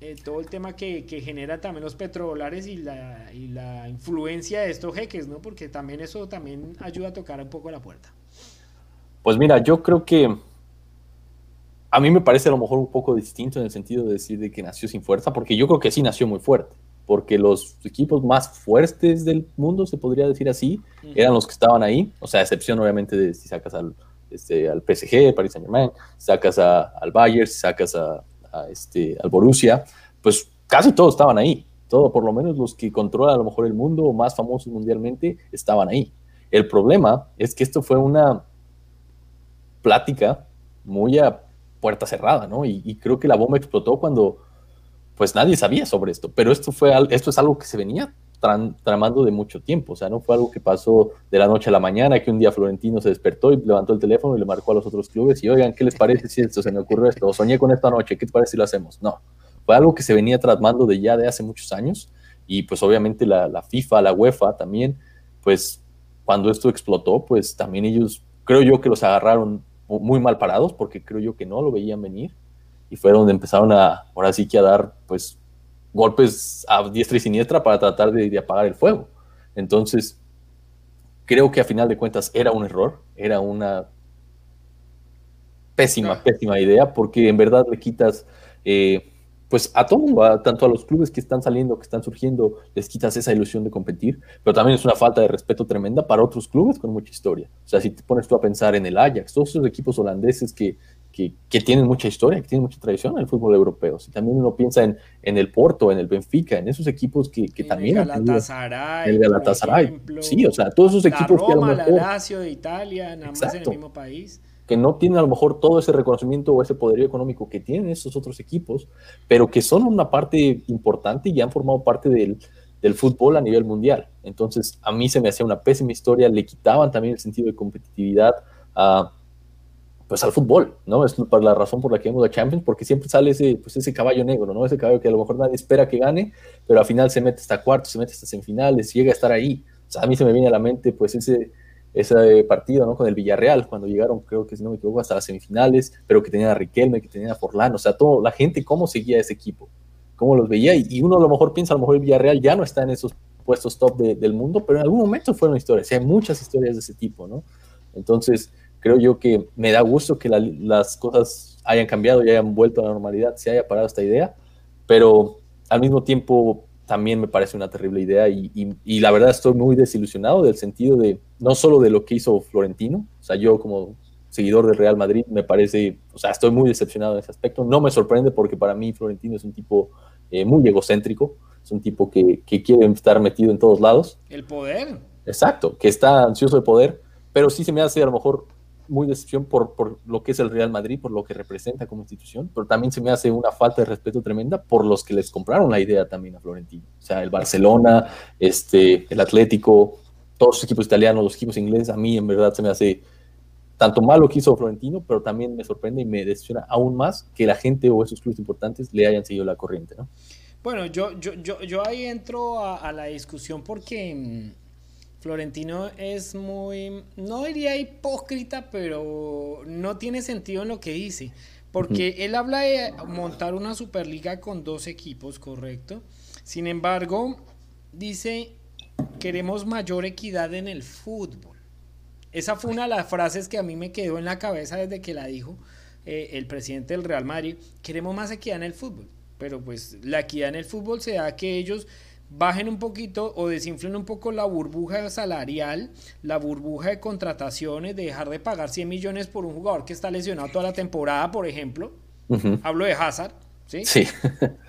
eh, todo el tema que, que, genera también los petrodólares y la, y la influencia de estos jeques, ¿no? Porque también eso también ayuda a tocar un poco la puerta. Pues mira, yo creo que a mí me parece a lo mejor un poco distinto en el sentido de decir de que nació sin fuerza, porque yo creo que sí nació muy fuerte, porque los equipos más fuertes del mundo, se podría decir así, eran los que estaban ahí, o sea, a excepción obviamente de si sacas al, este, al PSG, Paris Saint Germain, sacas al Bayern, sacas a, este, al Borussia, pues casi todos estaban ahí, todo, por lo menos los que controlan a lo mejor el mundo más famosos mundialmente estaban ahí. El problema es que esto fue una plática muy a puerta cerrada, ¿no? Y, creo que la bomba explotó cuando, pues nadie sabía sobre esto, pero esto, fue, esto es algo que se venía tramando de mucho tiempo, o sea, no fue algo que pasó de la noche a la mañana, que un día Florentino se despertó y levantó el teléfono y le marcó a los otros clubes y, oigan, ¿qué les parece si esto se me ocurrió esto? O soñé con esta noche, ¿qué te parece si lo hacemos? No, fue algo que se venía tramando de ya de hace muchos años y pues obviamente la, FIFA, la UEFA también, pues cuando esto explotó, pues también ellos, creo yo que los agarraron muy mal parados, porque creo yo que no lo veían venir, y fue donde empezaron a, ahora sí que a dar, pues, golpes a diestra y siniestra para tratar de, apagar el fuego. Entonces, creo que a final de cuentas era un error, era una pésima, pésima idea, porque en verdad le quitas eh, pues a todo, tanto a los clubes que están saliendo, que están surgiendo, les quitas esa ilusión de competir, pero también es una falta de respeto tremenda para otros clubes con mucha historia. O sea, si te pones tú a pensar en el Ajax, todos esos equipos holandeses que, que, tienen mucha historia, que tienen mucha tradición en el fútbol europeo. Si también uno piensa en, en el Porto, en el Benfica, en esos equipos que, que también... El Galatasaray. El Galatasaray. sí, o sea, todos esos equipos que a lo mejor, la Lazio de Italia, nada más en el mismo país que no tienen a lo mejor todo ese reconocimiento o ese poderío económico que tienen esos otros equipos, pero que son una parte importante y han formado parte del, fútbol a nivel mundial. Entonces, a mí se me hacía una pésima historia, le quitaban también el sentido de competitividad a, pues al fútbol, ¿no? Es por la razón por la que vemos a Champions, porque siempre sale ese, pues ese caballo negro, ¿no? Ese caballo que a lo mejor nadie espera que gane, pero al final se mete hasta cuartos, se mete hasta semifinales, llega a estar ahí. O sea, a mí se me viene a la mente, pues, ese, ese partido ¿no? con el Villarreal, cuando llegaron, creo que si no me equivoco, hasta las semifinales, pero que tenían a Riquelme, que tenían a Forlán, o sea, toda la gente, cómo seguía ese equipo, cómo los veía, y, uno a lo mejor piensa, a lo mejor el Villarreal ya no está en esos puestos top del mundo, pero en algún momento fueron historias, hay muchas historias de ese tipo, ¿no? Entonces, creo yo que me da gusto que las cosas hayan cambiado y hayan vuelto a la normalidad, se haya parado esta idea, pero al mismo tiempo también me parece una terrible idea y, y, la verdad estoy muy desilusionado del sentido de, no solo de lo que hizo Florentino, o sea, yo como seguidor del Real Madrid me parece, o sea, estoy muy decepcionado en ese aspecto, no me sorprende porque para mí Florentino es un tipo eh, muy egocéntrico, es un tipo que, que quiere estar metido en todos lados. El poder. Exacto, que está ansioso de poder, pero sí se me hace a lo mejor muy decepción por, por, lo que es el Real Madrid, por lo que representa como institución, pero también se me hace una falta de respeto tremenda por los que les compraron la idea también a Florentino. O sea, el Barcelona, este, el Atlético, todos los equipos italianos, los equipos ingleses, a mí en verdad se me hace tanto mal lo que hizo Florentino, pero también me sorprende y me decepciona aún más que la gente o esos clubes importantes le hayan seguido la corriente, ¿no? Bueno, yo, yo, yo, ahí entro a, a la discusión porque mm, Florentino es muy, no diría hipócrita, pero no tiene sentido en lo que dice. Porque él habla de montar una Superliga con dos equipos, correcto. Sin embargo, dice queremos mayor equidad en el fútbol. Esa fue una de las frases que a mí me quedó en la cabeza desde que la dijo eh, el presidente del Real Madrid. Queremos más equidad en el fútbol. Pero pues la equidad en el fútbol se da que ellos bajen un poquito o desinflen un poco la burbuja salarial, la burbuja de contrataciones, de dejar de pagar 100 millones por un jugador que está lesionado toda la temporada, por ejemplo. Hablo de Hazard, ¿sí? Sí.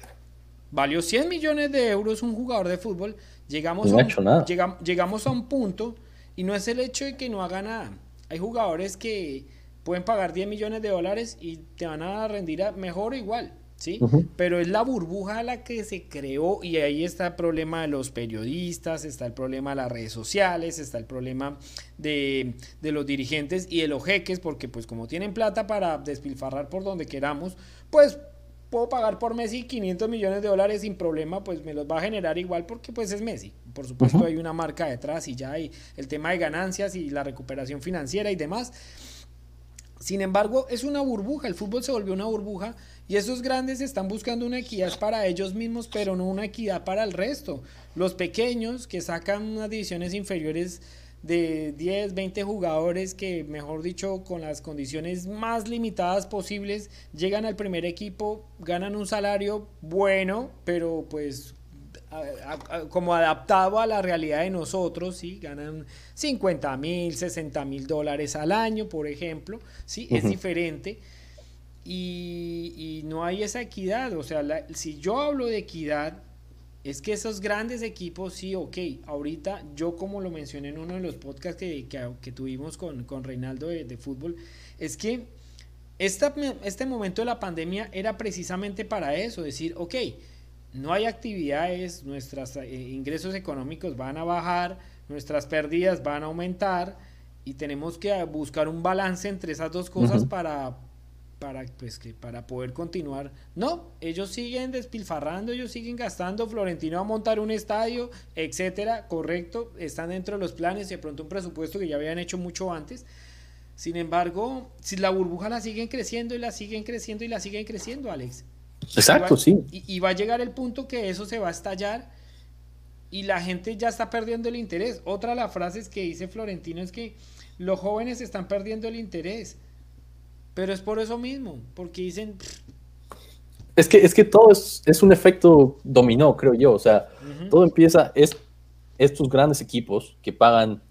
Valió 100 millones de euros un jugador de fútbol. Llegamos, a llegamos a un punto y no es el hecho de que no haga nada. Hay jugadores que pueden pagar 10 millones de dólares y te van a rendir mejor o igual. ¿Sí? Pero es la burbuja la que se creó y ahí está el problema de los periodistas, está el problema de las redes sociales, está el problema de, los dirigentes y de los jeques, porque pues como tienen plata para despilfarrar por donde queramos, pues puedo pagar por Messi 500 millones de dólares sin problema, pues me los va a generar igual porque pues es Messi. Por supuesto hay una marca detrás y ya hay el tema de ganancias y la recuperación financiera y demás. Sin embargo, es una burbuja, el fútbol se volvió una burbuja y esos grandes están buscando una equidad para ellos mismos, pero no una equidad para el resto. Los pequeños que sacan unas divisiones inferiores de 10, 20 jugadores que, mejor dicho, con las condiciones más limitadas posibles, llegan al primer equipo, ganan un salario bueno, pero pues como adaptado a la realidad de nosotros, ¿sí? ganan 50 mil, 60 mil dólares al año, por ejemplo, ¿sí? es diferente. Y, no hay esa equidad, o sea, si yo hablo de equidad, es que esos grandes equipos, sí, ok, ahorita yo como lo mencioné en uno de los podcasts que, que, tuvimos con, con Reinaldo de, de, fútbol, es que esta, este momento de la pandemia era precisamente para eso, decir, ok, no hay actividades, nuestros eh, ingresos económicos van a bajar, nuestras pérdidas van a aumentar y tenemos que buscar un balance entre esas dos cosas para, para, pues, que, para poder continuar. No, ellos siguen despilfarrando, ellos siguen gastando, Florentino va a montar un estadio, etcétera, correcto, están dentro de los planes y de pronto un presupuesto que ya habían hecho mucho antes. Sin embargo, si la burbuja la siguen creciendo y la siguen creciendo y la siguen creciendo, Alex. Exacto, sí. Y, va a llegar el punto que eso se va a estallar y la gente ya está perdiendo el interés. Otra de las frases que dice Florentino es que los jóvenes están perdiendo el interés. Pero es por eso mismo, porque dicen... Es que, es que todo es, un efecto dominó, creo yo. O sea, todo empieza, es estos grandes equipos que pagan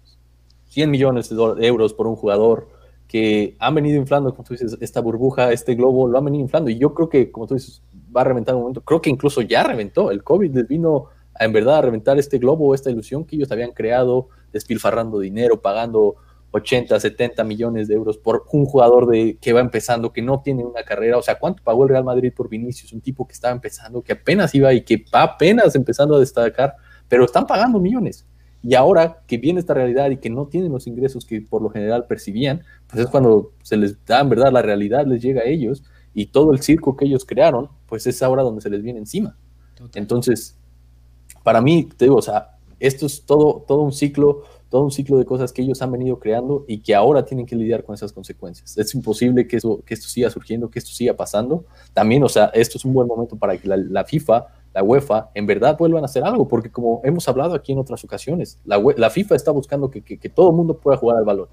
100 millones de euros por un jugador, que han venido inflando, como tú dices, esta burbuja, este globo, lo han venido inflando. Y yo creo que, como tú dices, va a reventar un momento. Creo que incluso ya reventó. El COVID les vino a, en verdad a reventar este globo, esta ilusión que ellos habían creado, despilfarrando dinero, pagando 80, 70 millones de euros por un jugador de, que va empezando, que no tiene una carrera. O sea, ¿cuánto pagó el Real Madrid por Vinicius? Un tipo que estaba empezando, que apenas iba y que va apenas empezando a destacar, pero están pagando millones. Y ahora que viene esta realidad y que no tienen los ingresos que por lo general percibían, pues es cuando se les da, en verdad, la realidad les llega a ellos y todo el circo que ellos crearon, pues es ahora donde se les viene encima. Entonces, para mí, te digo, o sea, esto es todo, todo un ciclo, todo un ciclo de cosas que ellos han venido creando y que ahora tienen que lidiar con esas consecuencias. Es imposible que, eso, que esto siga surgiendo, que esto siga pasando. También, o sea, esto es un buen momento para que la FIFA la UEFA en verdad vuelvan a hacer algo, porque como hemos hablado aquí en otras ocasiones, la, la FIFA está buscando que, que, todo el mundo pueda jugar al balón.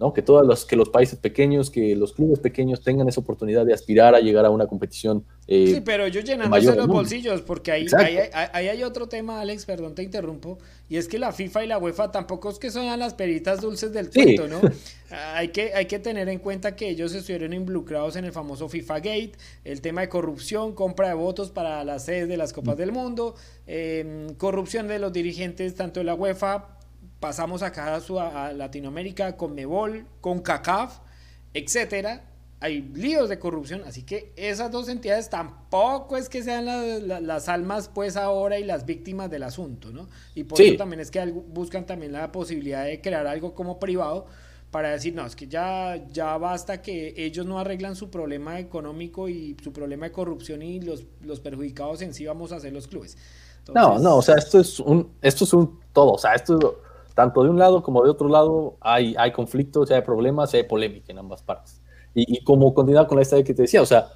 ¿No? Que, todos los, que los países pequeños, que los clubes pequeños tengan esa oportunidad de aspirar a llegar a una competición. Eh, sí, pero ellos llenándose los bolsillos, porque ahí, ahí, hay otro tema, Alex, perdón, te interrumpo, y es que la FIFA y la UEFA tampoco es que son las peritas dulces del cuento, ¿no? hay, que, hay que tener en cuenta que ellos estuvieron involucrados en el famoso FIFA Gate, el tema de corrupción, compra de votos para las sedes de las Copas del Mundo, em, corrupción de los dirigentes tanto de la UEFA pasamos acá a, a Latinoamérica con Mebol, con CACAF, etcétera. Hay líos de corrupción, así que esas dos entidades tampoco es que sean las almas pues ahora y las víctimas del asunto, ¿no? Y por eso también es que buscan también la posibilidad de crear algo como privado para decir, no, es que ya, ya basta que ellos no arreglan su problema económico y su problema de corrupción y los, los perjudicados en sí vamos a hacer los clubes. no, no, o sea, esto es un, esto es un todo, o sea, esto tanto de un lado como de otro lado hay, hay conflictos, hay problemas, hay polémica en ambas partes. Y, como continuar con la historia que te decía, o sea,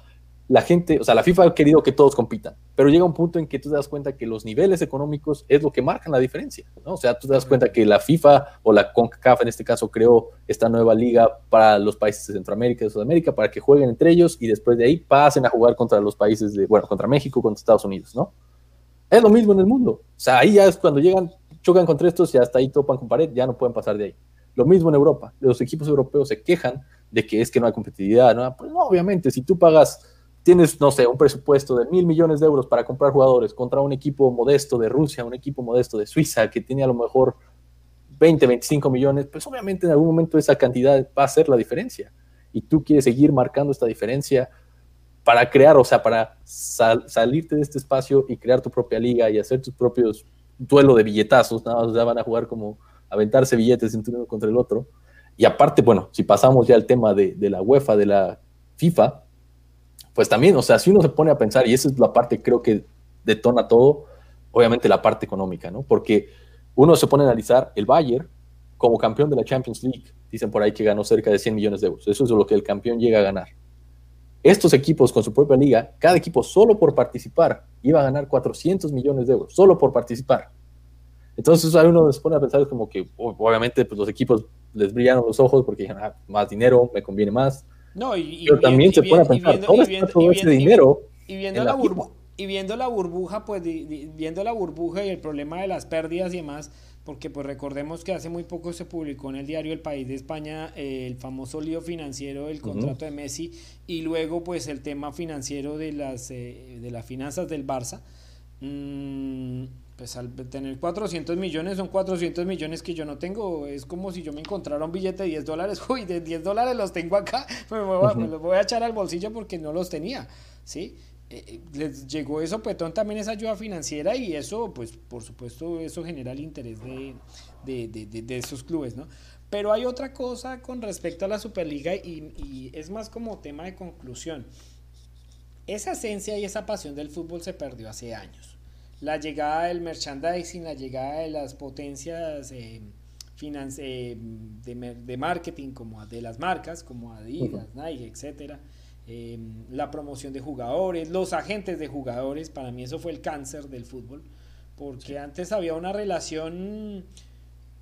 la gente, o sea, la FIFA ha querido que todos compitan, pero llega un punto en que tú te das cuenta que los niveles económicos es lo que marcan la diferencia, ¿no? O sea, tú te das cuenta que la FIFA o la CONCACAF en este caso creó esta nueva liga para los países de Centroamérica y de Sudamérica para que jueguen entre ellos y después de ahí pasen a jugar contra los países de, bueno, contra México, contra Estados Unidos, ¿no? Es lo mismo en el mundo. O sea, ahí ya es cuando llegan, chocan contra estos y hasta ahí topan con pared, ya no pueden pasar de ahí. Lo mismo en Europa. Los equipos europeos se quejan de que es que no hay competitividad, ¿no? Pues no, obviamente, si tú pagas tienes, no sé, un presupuesto de mil millones de euros para comprar jugadores contra un equipo modesto de Rusia, un equipo modesto de Suiza que tiene a lo mejor 20, 25 millones, pues obviamente en algún momento esa cantidad va a ser la diferencia. Y tú quieres seguir marcando esta diferencia para crear, o sea, para salirte de este espacio y crear tu propia liga y hacer tus propios duelo de billetazos, nada más van a jugar como aventarse billetes entre uno contra el otro. Y aparte, bueno, si pasamos ya al tema de, de la UEFA, de la FIFA, pues también, o sea, si uno se pone a pensar, y esa es la parte creo que detona todo, obviamente la parte económica, ¿no? Porque uno se pone a analizar el Bayern como campeón de la Champions League, dicen por ahí que ganó cerca de 100 millones de euros, eso es lo que el campeón llega a ganar. Estos equipos con su propia liga, cada equipo solo por participar iba a ganar 400 millones de euros, solo por participar. Entonces ahí uno se pone a pensar es como que obviamente pues, los equipos les brillaron los ojos porque dijeron, ah, más dinero, me conviene más, no, y, Pero también se pone a pensar, ¿dónde está todo ese dinero? Y viendo la, burbuja, y viendo la burbuja, pues viendo la burbuja y el problema de las pérdidas y demás, porque pues recordemos que hace muy poco se publicó en el diario El País de España eh, el famoso lío financiero del contrato de Messi y luego pues el tema financiero de las, eh, de las finanzas del Barça. Mmm, pues al tener 400 millones son 400 millones que yo no tengo. Es como si yo me encontrara un billete de 10 dólares. Uy, de 10 dólares los tengo acá. Me, los voy a echar al bolsillo porque no los tenía. ¿sí? Eh, eh, les llegó eso, petón, también esa ayuda financiera y eso, pues por supuesto, eso genera el interés de, de, de, de esos clubes, ¿no? Pero hay otra cosa con respecto a la Superliga y, y es más como tema de conclusión. Esa esencia y esa pasión del fútbol se perdió hace años la llegada del merchandising, la llegada de las potencias eh, eh de, marketing como de las marcas como Adidas, Nike, etcétera, eh, la promoción de jugadores, los agentes de jugadores, para mí eso fue el cáncer del fútbol, porque antes había una relación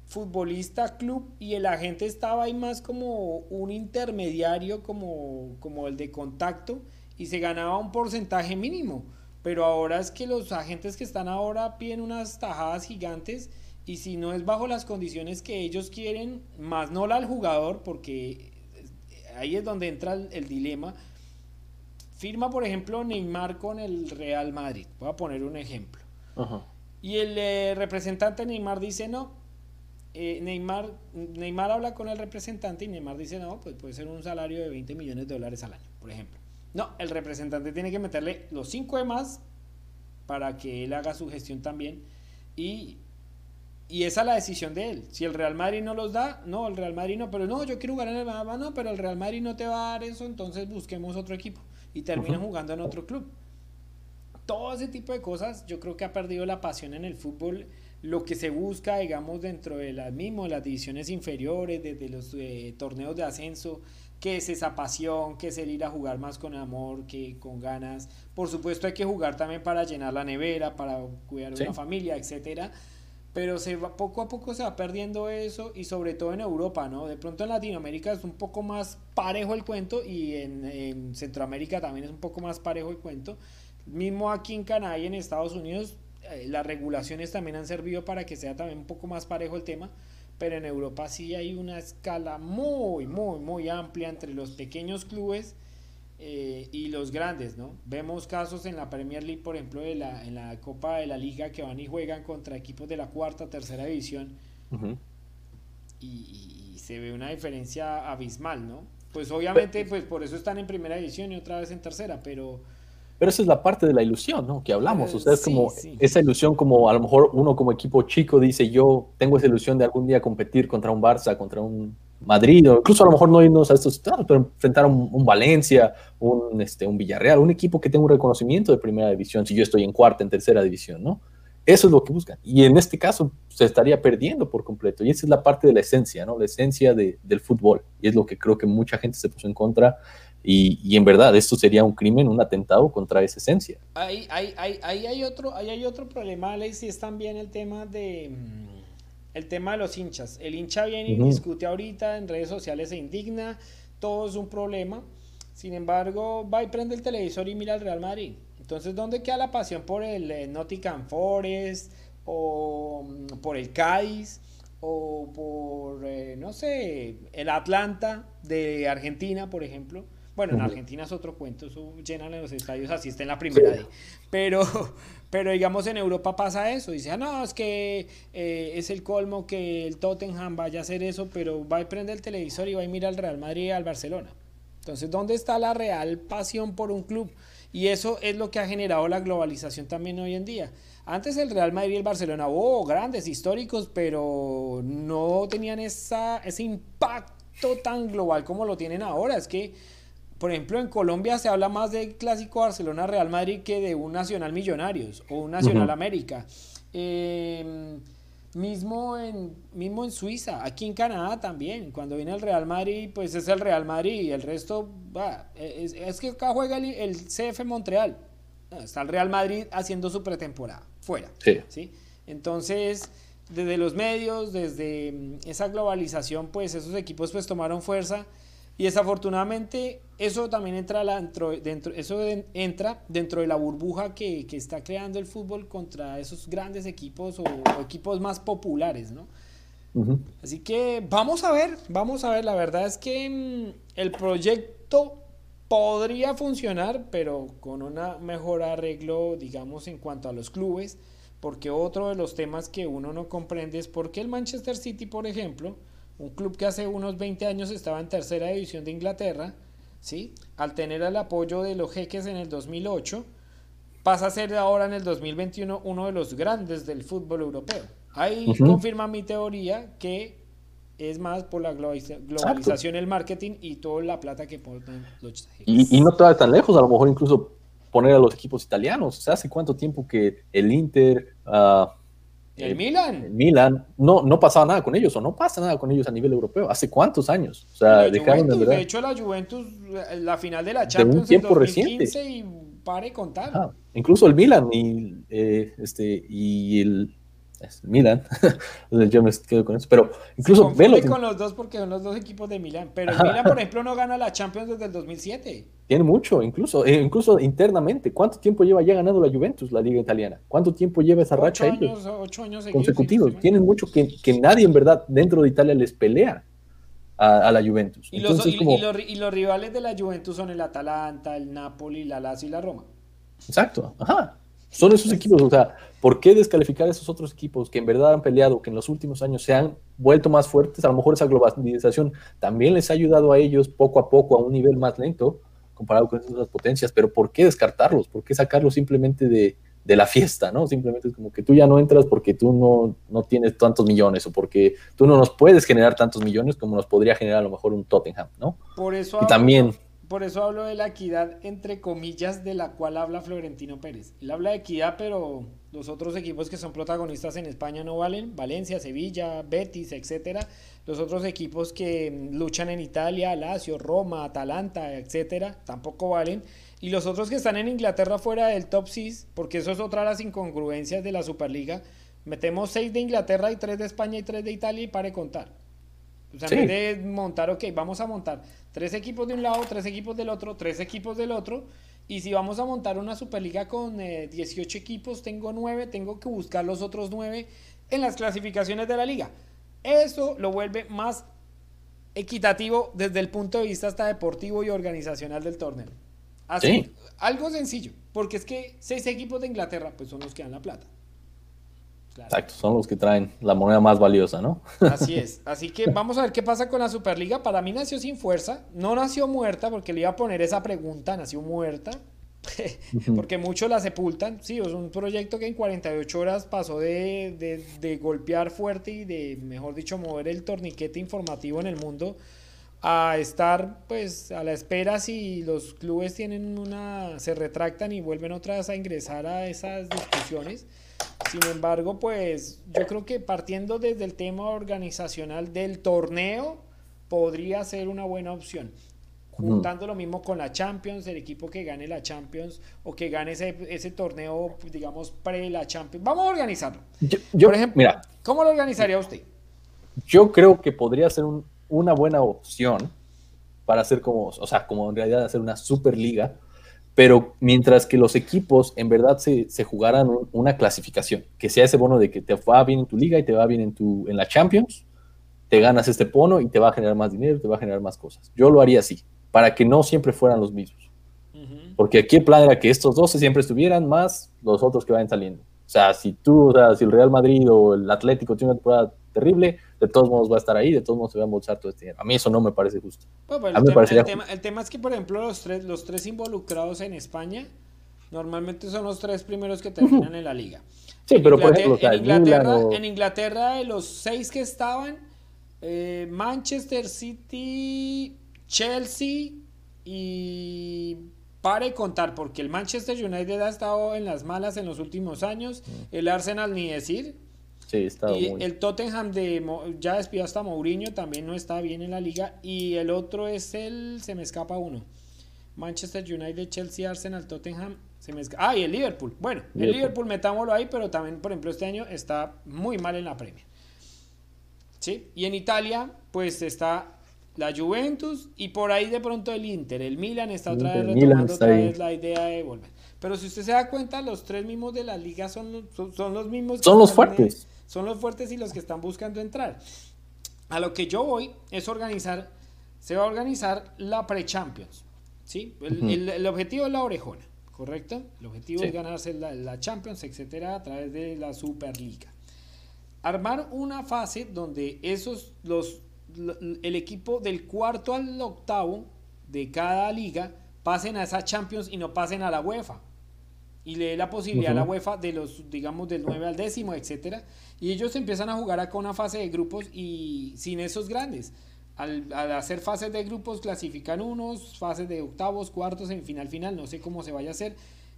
futbolista-club y el agente estaba ahí más como un intermediario, como, como el de contacto, y se ganaba un porcentaje mínimo pero ahora es que los agentes que están ahora piden unas tajadas gigantes y si no es bajo las condiciones que ellos quieren, más no la al jugador, porque ahí es donde entra el, dilema. Firma, por ejemplo, Neymar con el Real Madrid. Voy a poner un ejemplo. Y el eh, representante Neymar dice no. Eh, Neymar, Neymar habla con el representante y Neymar dice no, pues puede ser un salario de 20 millones de dólares al año, por ejemplo. No, el representante tiene que meterle los 5 de más para que él haga su gestión también. Y, y esa es la decisión de él. Si el Real Madrid no los da, no, el Real Madrid no, pero no, yo quiero jugar en el Madrid, no, pero el Real Madrid no te va a dar eso, entonces busquemos otro equipo. Y terminan jugando en otro club. Todo ese tipo de cosas, yo creo que ha perdido la pasión en el fútbol. Lo que se busca, digamos, dentro de las mismas, las divisiones inferiores, desde los eh, torneos de ascenso, qué es esa pasión, qué es el ir a jugar más con amor, que con ganas. Por supuesto hay que jugar también para llenar la nevera, para cuidar una familia, etcétera. Pero se va, poco a poco se va perdiendo eso y sobre todo en Europa, ¿no? De pronto en Latinoamérica es un poco más parejo el cuento y en, Centroamérica también es un poco más parejo el cuento. Mismo aquí en Canadá y en Estados Unidos, eh, las regulaciones también han servido para que sea también un poco más parejo el tema pero en Europa sí hay una escala muy, muy, muy amplia entre los pequeños clubes eh, y los grandes, ¿no? Vemos casos en la Premier League, por ejemplo, de la, en la Copa de la Liga que van y juegan contra equipos de la cuarta, tercera división y, y, se ve una diferencia abismal, ¿no? Pues obviamente, pues por eso están en primera división y otra vez en tercera, pero pero esa es la parte de la ilusión, ¿no? Que hablamos. O sea, es como esa ilusión, como a lo mejor uno como equipo chico dice, yo tengo esa ilusión de algún día competir contra un Barça, contra un Madrid, o incluso a lo mejor no irnos a estos estados, pero enfrentar a un, Valencia, un, este, un Villarreal, un equipo que tenga un reconocimiento de primera división, si yo estoy en cuarta, en tercera división, ¿no? Eso es lo que buscan. Y en este caso se estaría perdiendo por completo. Y esa es la parte de la esencia, ¿no? La esencia de, del fútbol. Y es lo que creo que mucha gente se puso en contra Y, en verdad, esto sería un crimen, un atentado contra esa esencia. Ahí, ahí, ahí, hay, otro, ahí hay otro problema, Alex, y es también el tema de el tema de los hinchas. El hincha viene y discute ahorita en redes sociales, se indigna, todo es un problema. Sin embargo, va y prende el televisor y mira al Real Madrid. Entonces, ¿dónde queda la pasión por el eh, Nottingham Forest o mm, por el Cádiz? o por, eh, no sé, el Atlanta de Argentina, por ejemplo. Bueno, en Argentina es otro cuento, eso llenan los estadios, así está en la primera D. Pero, pero digamos en Europa pasa eso, dice, ah, no, es que eh, es el colmo que el Tottenham vaya a hacer eso, pero va y prende el televisor y va y mira al Real Madrid y al Barcelona. Entonces, ¿dónde está la real pasión por un club? Y eso es lo que ha generado la globalización también hoy en día. Antes el Real Madrid y el Barcelona, oh, grandes, históricos, pero no tenían esa, ese impacto tan global como lo tienen ahora. Es que, por ejemplo, en Colombia se habla más del clásico Barcelona-Real Madrid que de un Nacional Millonarios o un Nacional América. Em, mismo, en, mismo en Suiza, aquí en Canadá también. Cuando viene el Real Madrid, pues es el Real Madrid y el resto, va, es, que acá juega el, el CF Montreal. Está el Real Madrid haciendo su pretemporada fuera. Sí. Entonces, desde los medios, desde mm, esa globalización, pues esos equipos pues tomaron fuerza y desafortunadamente eso también entra dentro, dentro, eso entra dentro de la burbuja que, está creando el fútbol contra esos grandes equipos o, equipos más populares, ¿no? Así que vamos a ver, vamos a ver, la verdad es que mm, el proyecto podría funcionar, pero con un mejor arreglo, digamos, en cuanto a los clubes, porque otro de los temas que uno no comprende es por qué el Manchester City, por ejemplo, un club que hace unos 20 años estaba en tercera división de Inglaterra, ¿sí? al tener el apoyo de los jeques en el 2008, pasa a ser ahora en el 2021 uno de los grandes del fútbol europeo. Ahí confirma mi teoría que es más por la globalización, el marketing y toda la plata que ponen los y, y no te tan lejos, a lo mejor incluso poner a los equipos italianos. ¿hace cuánto tiempo que el Inter... Uh, el, Milan. El Milan, no, no pasaba nada con ellos, o no pasa nada con ellos a nivel europeo. ¿Hace cuántos años? O sea, dejaron de, de hecho, la Juventus, la final de la Champions de un tiempo en 2015 reciente. y pare contar. incluso el Milan y, eh, este, y el Milan. yo me quedo con eso. Pero incluso velo. con los dos porque son los dos equipos de Milan. Pero el Milan, por ejemplo, no gana la Champions desde el 2007. Tiene mucho, incluso, eh, incluso internamente. ¿Cuánto tiempo lleva ya ganando la Juventus, la liga italiana? ¿Cuánto tiempo lleva esa racha años, Ocho años consecutivos. Tienen mucho que, que, nadie en verdad dentro de Italia les pelea. A, la Juventus. Y los, y, los, y los rivales de la Juventus son el Atalanta, el Napoli, la Lazio y la Roma. Exacto, ajá. Son esos equipos, o sea, ¿por qué descalificar a esos otros equipos que en verdad han peleado, que en los últimos años se han vuelto más fuertes? A lo mejor esa globalización también les ha ayudado a ellos poco a poco a un nivel más lento comparado con esas potencias, pero ¿por qué descartarlos? ¿Por qué sacarlos simplemente de, la fiesta, ¿no? Simplemente es como que tú ya no entras porque tú no, no, tienes tantos millones o porque tú no nos puedes generar tantos millones como nos podría generar a lo mejor un Tottenham, ¿no? Por eso y también por eso hablo de la equidad entre comillas de la cual habla Florentino Pérez. Él habla de equidad, pero los otros equipos que son protagonistas en España no valen. Valencia, Sevilla, Betis, etcétera. Los otros equipos que luchan en Italia, Lazio, Roma, Atalanta, etcétera, tampoco valen. Y los otros que están en Inglaterra fuera del top 6, porque eso es otra de las incongruencias de la Superliga. Metemos 6 de Inglaterra y 3 de España y 3 de Italia y pare contar. O sea, en vez de montar, ok, vamos a montar tres equipos de un lado, tres equipos del otro, tres equipos del otro. Y si vamos a montar una Superliga con 18 eh, equipos, tengo 9, tengo que buscar los otros 9 en las clasificaciones de la liga. Eso lo vuelve más equitativo desde el punto de vista hasta deportivo y organizacional del torneo. Así, algo sencillo, porque es que seis equipos de Inglaterra pues son los que dan la plata. Exacto, son los que traen la moneda más valiosa, ¿no? Así es. Así que vamos a ver qué pasa con la Superliga. Para mí nació sin fuerza. No nació muerta, porque le iba a poner esa pregunta. Nació muerta. porque muchos la sepultan. Sí, es un proyecto que en 48 horas pasó de, de, golpear fuerte y de, mejor dicho, mover el torniquete informativo en el mundo a estar pues a la espera si los clubes tienen una se retractan y vuelven otra vez a ingresar a esas discusiones sin embargo, pues yo creo que partiendo desde el tema organizacional del torneo podría ser una buena opción. juntando lo mismo con la Champions, el equipo que gane la Champions o que gane ese, ese torneo, digamos, pre la Champions. Vamos a organizarlo. Yo, Por ejemplo, mira, ¿cómo lo organizaría usted? Yo creo que podría ser una buena opción para hacer como, o sea, como en realidad hacer una superliga, pero mientras que los equipos en verdad se, se jugaran una clasificación, que sea ese bono de que te va bien en tu liga y te va bien en, tu, en la Champions, te ganas este bono y te va a generar más dinero, te va a generar más cosas. Yo lo haría así, para que no siempre fueran los mismos. Porque aquí el plan era que estos 12 siempre estuvieran, más los otros que vayan saliendo. O sea, si tú, o sea, si el Real Madrid o el Atlético tiene una temporada terrible, de todos modos va a estar ahí, de todos modos se va a embolsar todo este dinero. A mí eso no me parece justo. el, tema, es que, por ejemplo, los tres, los tres involucrados en España normalmente son los tres primeros que terminan en la liga. Sí, pero por ejemplo, en, Inglaterra, en Inglaterra, de los seis que estaban, eh, Manchester City, Chelsea y pare contar, porque el Manchester United ha estado en las malas en los últimos años, mm. el Arsenal ni decir, y el Tottenham de ya despidió hasta Mourinho, también no está bien en la liga. Y el otro es el, se me escapa uno. Manchester United, Chelsea, Arsenal, Tottenham, se me escapa. Ah, y el Liverpool. Bueno, el Liverpool metámoslo ahí, pero también, por ejemplo, este año está muy mal en la Premier. ¿Sí? Y en Italia, pues está la Juventus y por ahí de pronto el Inter. El Milan está otra vez retomando otra vez la idea de volver. Pero si usted se da cuenta, los tres mismos de la liga son, son, los mismos. Son los fuertes son los fuertes y los que están buscando entrar. A lo que yo voy es organizar, se va a organizar la pre-Champions. ¿sí? El, objetivo es la orejona, ¿correcto? El objetivo es ganarse la, Champions, etcétera, a través de la Superliga. Armar una fase donde esos, los, el equipo del cuarto al octavo de cada liga pasen a esa Champions y no pasen a la UEFA y le dé la posibilidad a la UEFA de los, digamos, del 9 al décimo, etcétera, y ellos empiezan a jugar acá una fase de grupos y sin esos grandes. Al, hacer fases de grupos clasifican unos, fases de octavos, cuartos, semifinal, final, no sé cómo se vaya a hacer,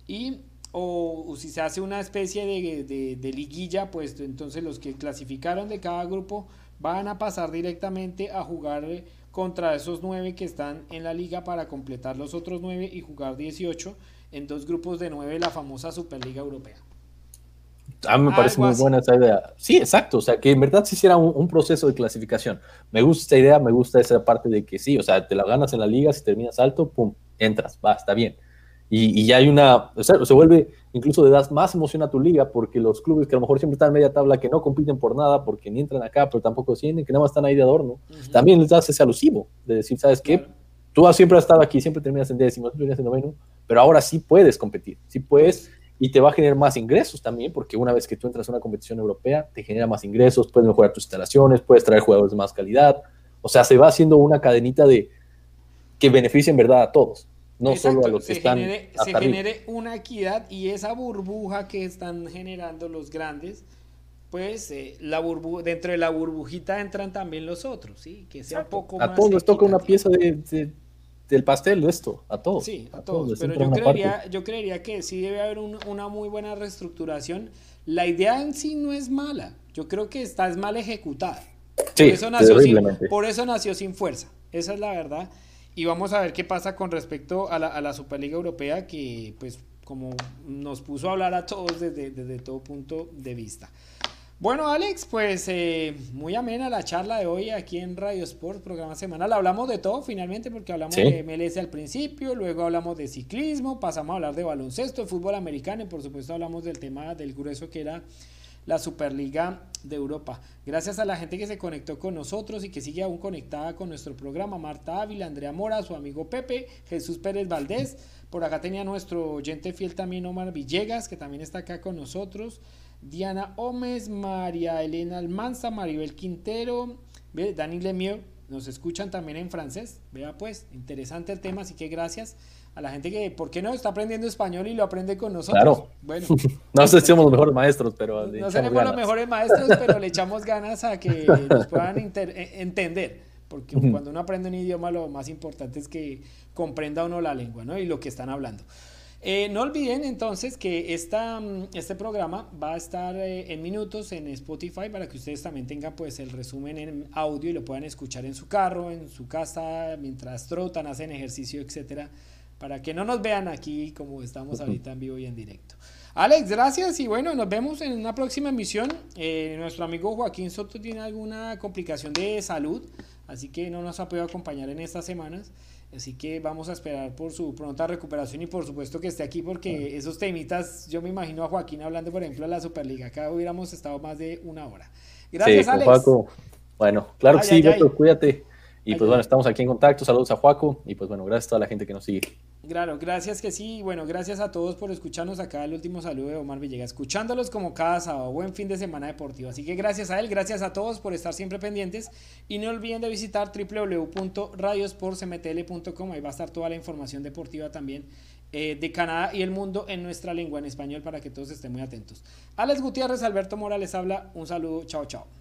y o, si se hace una especie de, de, liguilla, pues entonces los que clasificaron de cada grupo van a pasar directamente a jugar contra esos nueve que están en la liga para completar los otros nueve y jugar 18 en dos grupos de nueve la famosa Superliga Europea. A mí me parece muy buena esa idea. Sí, exacto. O sea, que en verdad se hiciera un, proceso de clasificación. Me gusta esta idea, me gusta esa parte de que sí, o sea, te la ganas en la liga, si terminas alto, pum, entras, va, está bien. Y, ya hay una, o sea, se vuelve, incluso le das más emoción a tu liga porque los clubes que a lo mejor siempre están en media tabla, que no compiten por nada, porque ni entran acá, pero tampoco ascienden, que nada más están ahí de adorno, también les das ese alusivo de decir, ¿sabes qué? Tú siempre has estado aquí, siempre terminas en décimo, terminas en noveno, pero ahora sí puedes competir, sí puedes y te va a generar más ingresos también, porque una vez que tú entras a una competición europea, te genera más ingresos, puedes mejorar tus instalaciones, puedes traer jugadores de más calidad, o sea, se va haciendo una cadenita de que beneficia en verdad a todos, no solo a los que están. se genere una equidad y esa burbuja que están generando los grandes, pues eh, la burbu dentro de la burbujita entran también los otros, ¿sí? Que sea un poco a más. A todos les toca una pieza de del pastel de esto, a todos. Sí, a, todos. Pero yo creería, yo creería que sí debe haber una muy buena reestructuración. La idea en sí no es mala. Yo creo que está es mal ejecutada. Sí, por, eso nació sin, por eso nació sin fuerza. Esa es la verdad. Y vamos a ver qué pasa con respecto a la, a la Superliga Europea, que pues como nos puso a hablar a todos desde, desde todo punto de vista. Bueno, Alex, pues eh, muy amena la charla de hoy aquí en Radio Sport, programa semanal. Hablamos de todo finalmente porque hablamos de MLS al principio, luego hablamos de ciclismo, pasamos a hablar de baloncesto, de fútbol americano y por supuesto hablamos del tema del grueso que era la Superliga de Europa. Gracias a la gente que se conectó con nosotros y que sigue aún conectada con nuestro programa, Marta Ávila, Andrea Mora, su amigo Pepe, Jesús Pérez Valdés. Por acá tenía nuestro oyente fiel también Omar Villegas, que también está acá con nosotros. Diana Gómez, María Elena Almanza, Maribel Quintero, Dani Lemieux, nos escuchan también en francés. Vea pues, interesante el tema, así que gracias a la gente que, ¿por qué no? Está aprendiendo español y lo aprende con nosotros. Claro. Bueno. no sé si somos los mejores maestros, pero... No seremos los mejores maestros, pero le echamos ganas a que nos puedan e, entender. Porque cuando uno aprende un idioma, lo más importante es que comprenda uno la lengua, ¿no? Y lo que están hablando. Eh, no olviden entonces que esta, mm, este programa va a estar eh, en minutos en Spotify para que ustedes también tengan pues el resumen en audio y lo puedan escuchar en su carro, en su casa, mientras trotan, hacen ejercicio, etcétera, para que no nos vean aquí como estamos ahorita en vivo y en directo. Alex, gracias y bueno, nos vemos en una próxima emisión. Eh, nuestro amigo Joaquín Soto tiene alguna complicación de salud, así que no nos ha podido acompañar en estas semanas. Así que vamos a esperar por su pronta recuperación y por supuesto que esté aquí porque esos temitas, yo me imagino a Joaquín hablando por ejemplo de la Superliga, acá hubiéramos estado más de una hora. Gracias, Alex. Bueno, claro que sí, Beto, cuídate. Y pues bueno, estamos aquí en contacto. Saludos a Juaco y pues bueno, gracias a toda la gente que nos sigue. Claro, gracias que sí. Bueno, gracias a todos por escucharnos acá. El último saludo de Omar Villegas, escuchándolos como cada sábado. Buen fin de semana deportivo. Así que gracias a él, gracias a todos por estar siempre pendientes. Y no olviden de visitar www.radiosportcmtl.com. Ahí va a estar toda la información deportiva también eh, de Canadá y el mundo en nuestra lengua, en español, para que todos estén muy atentos. Alex Gutiérrez, Alberto Morales habla. Un saludo. Chao, chao.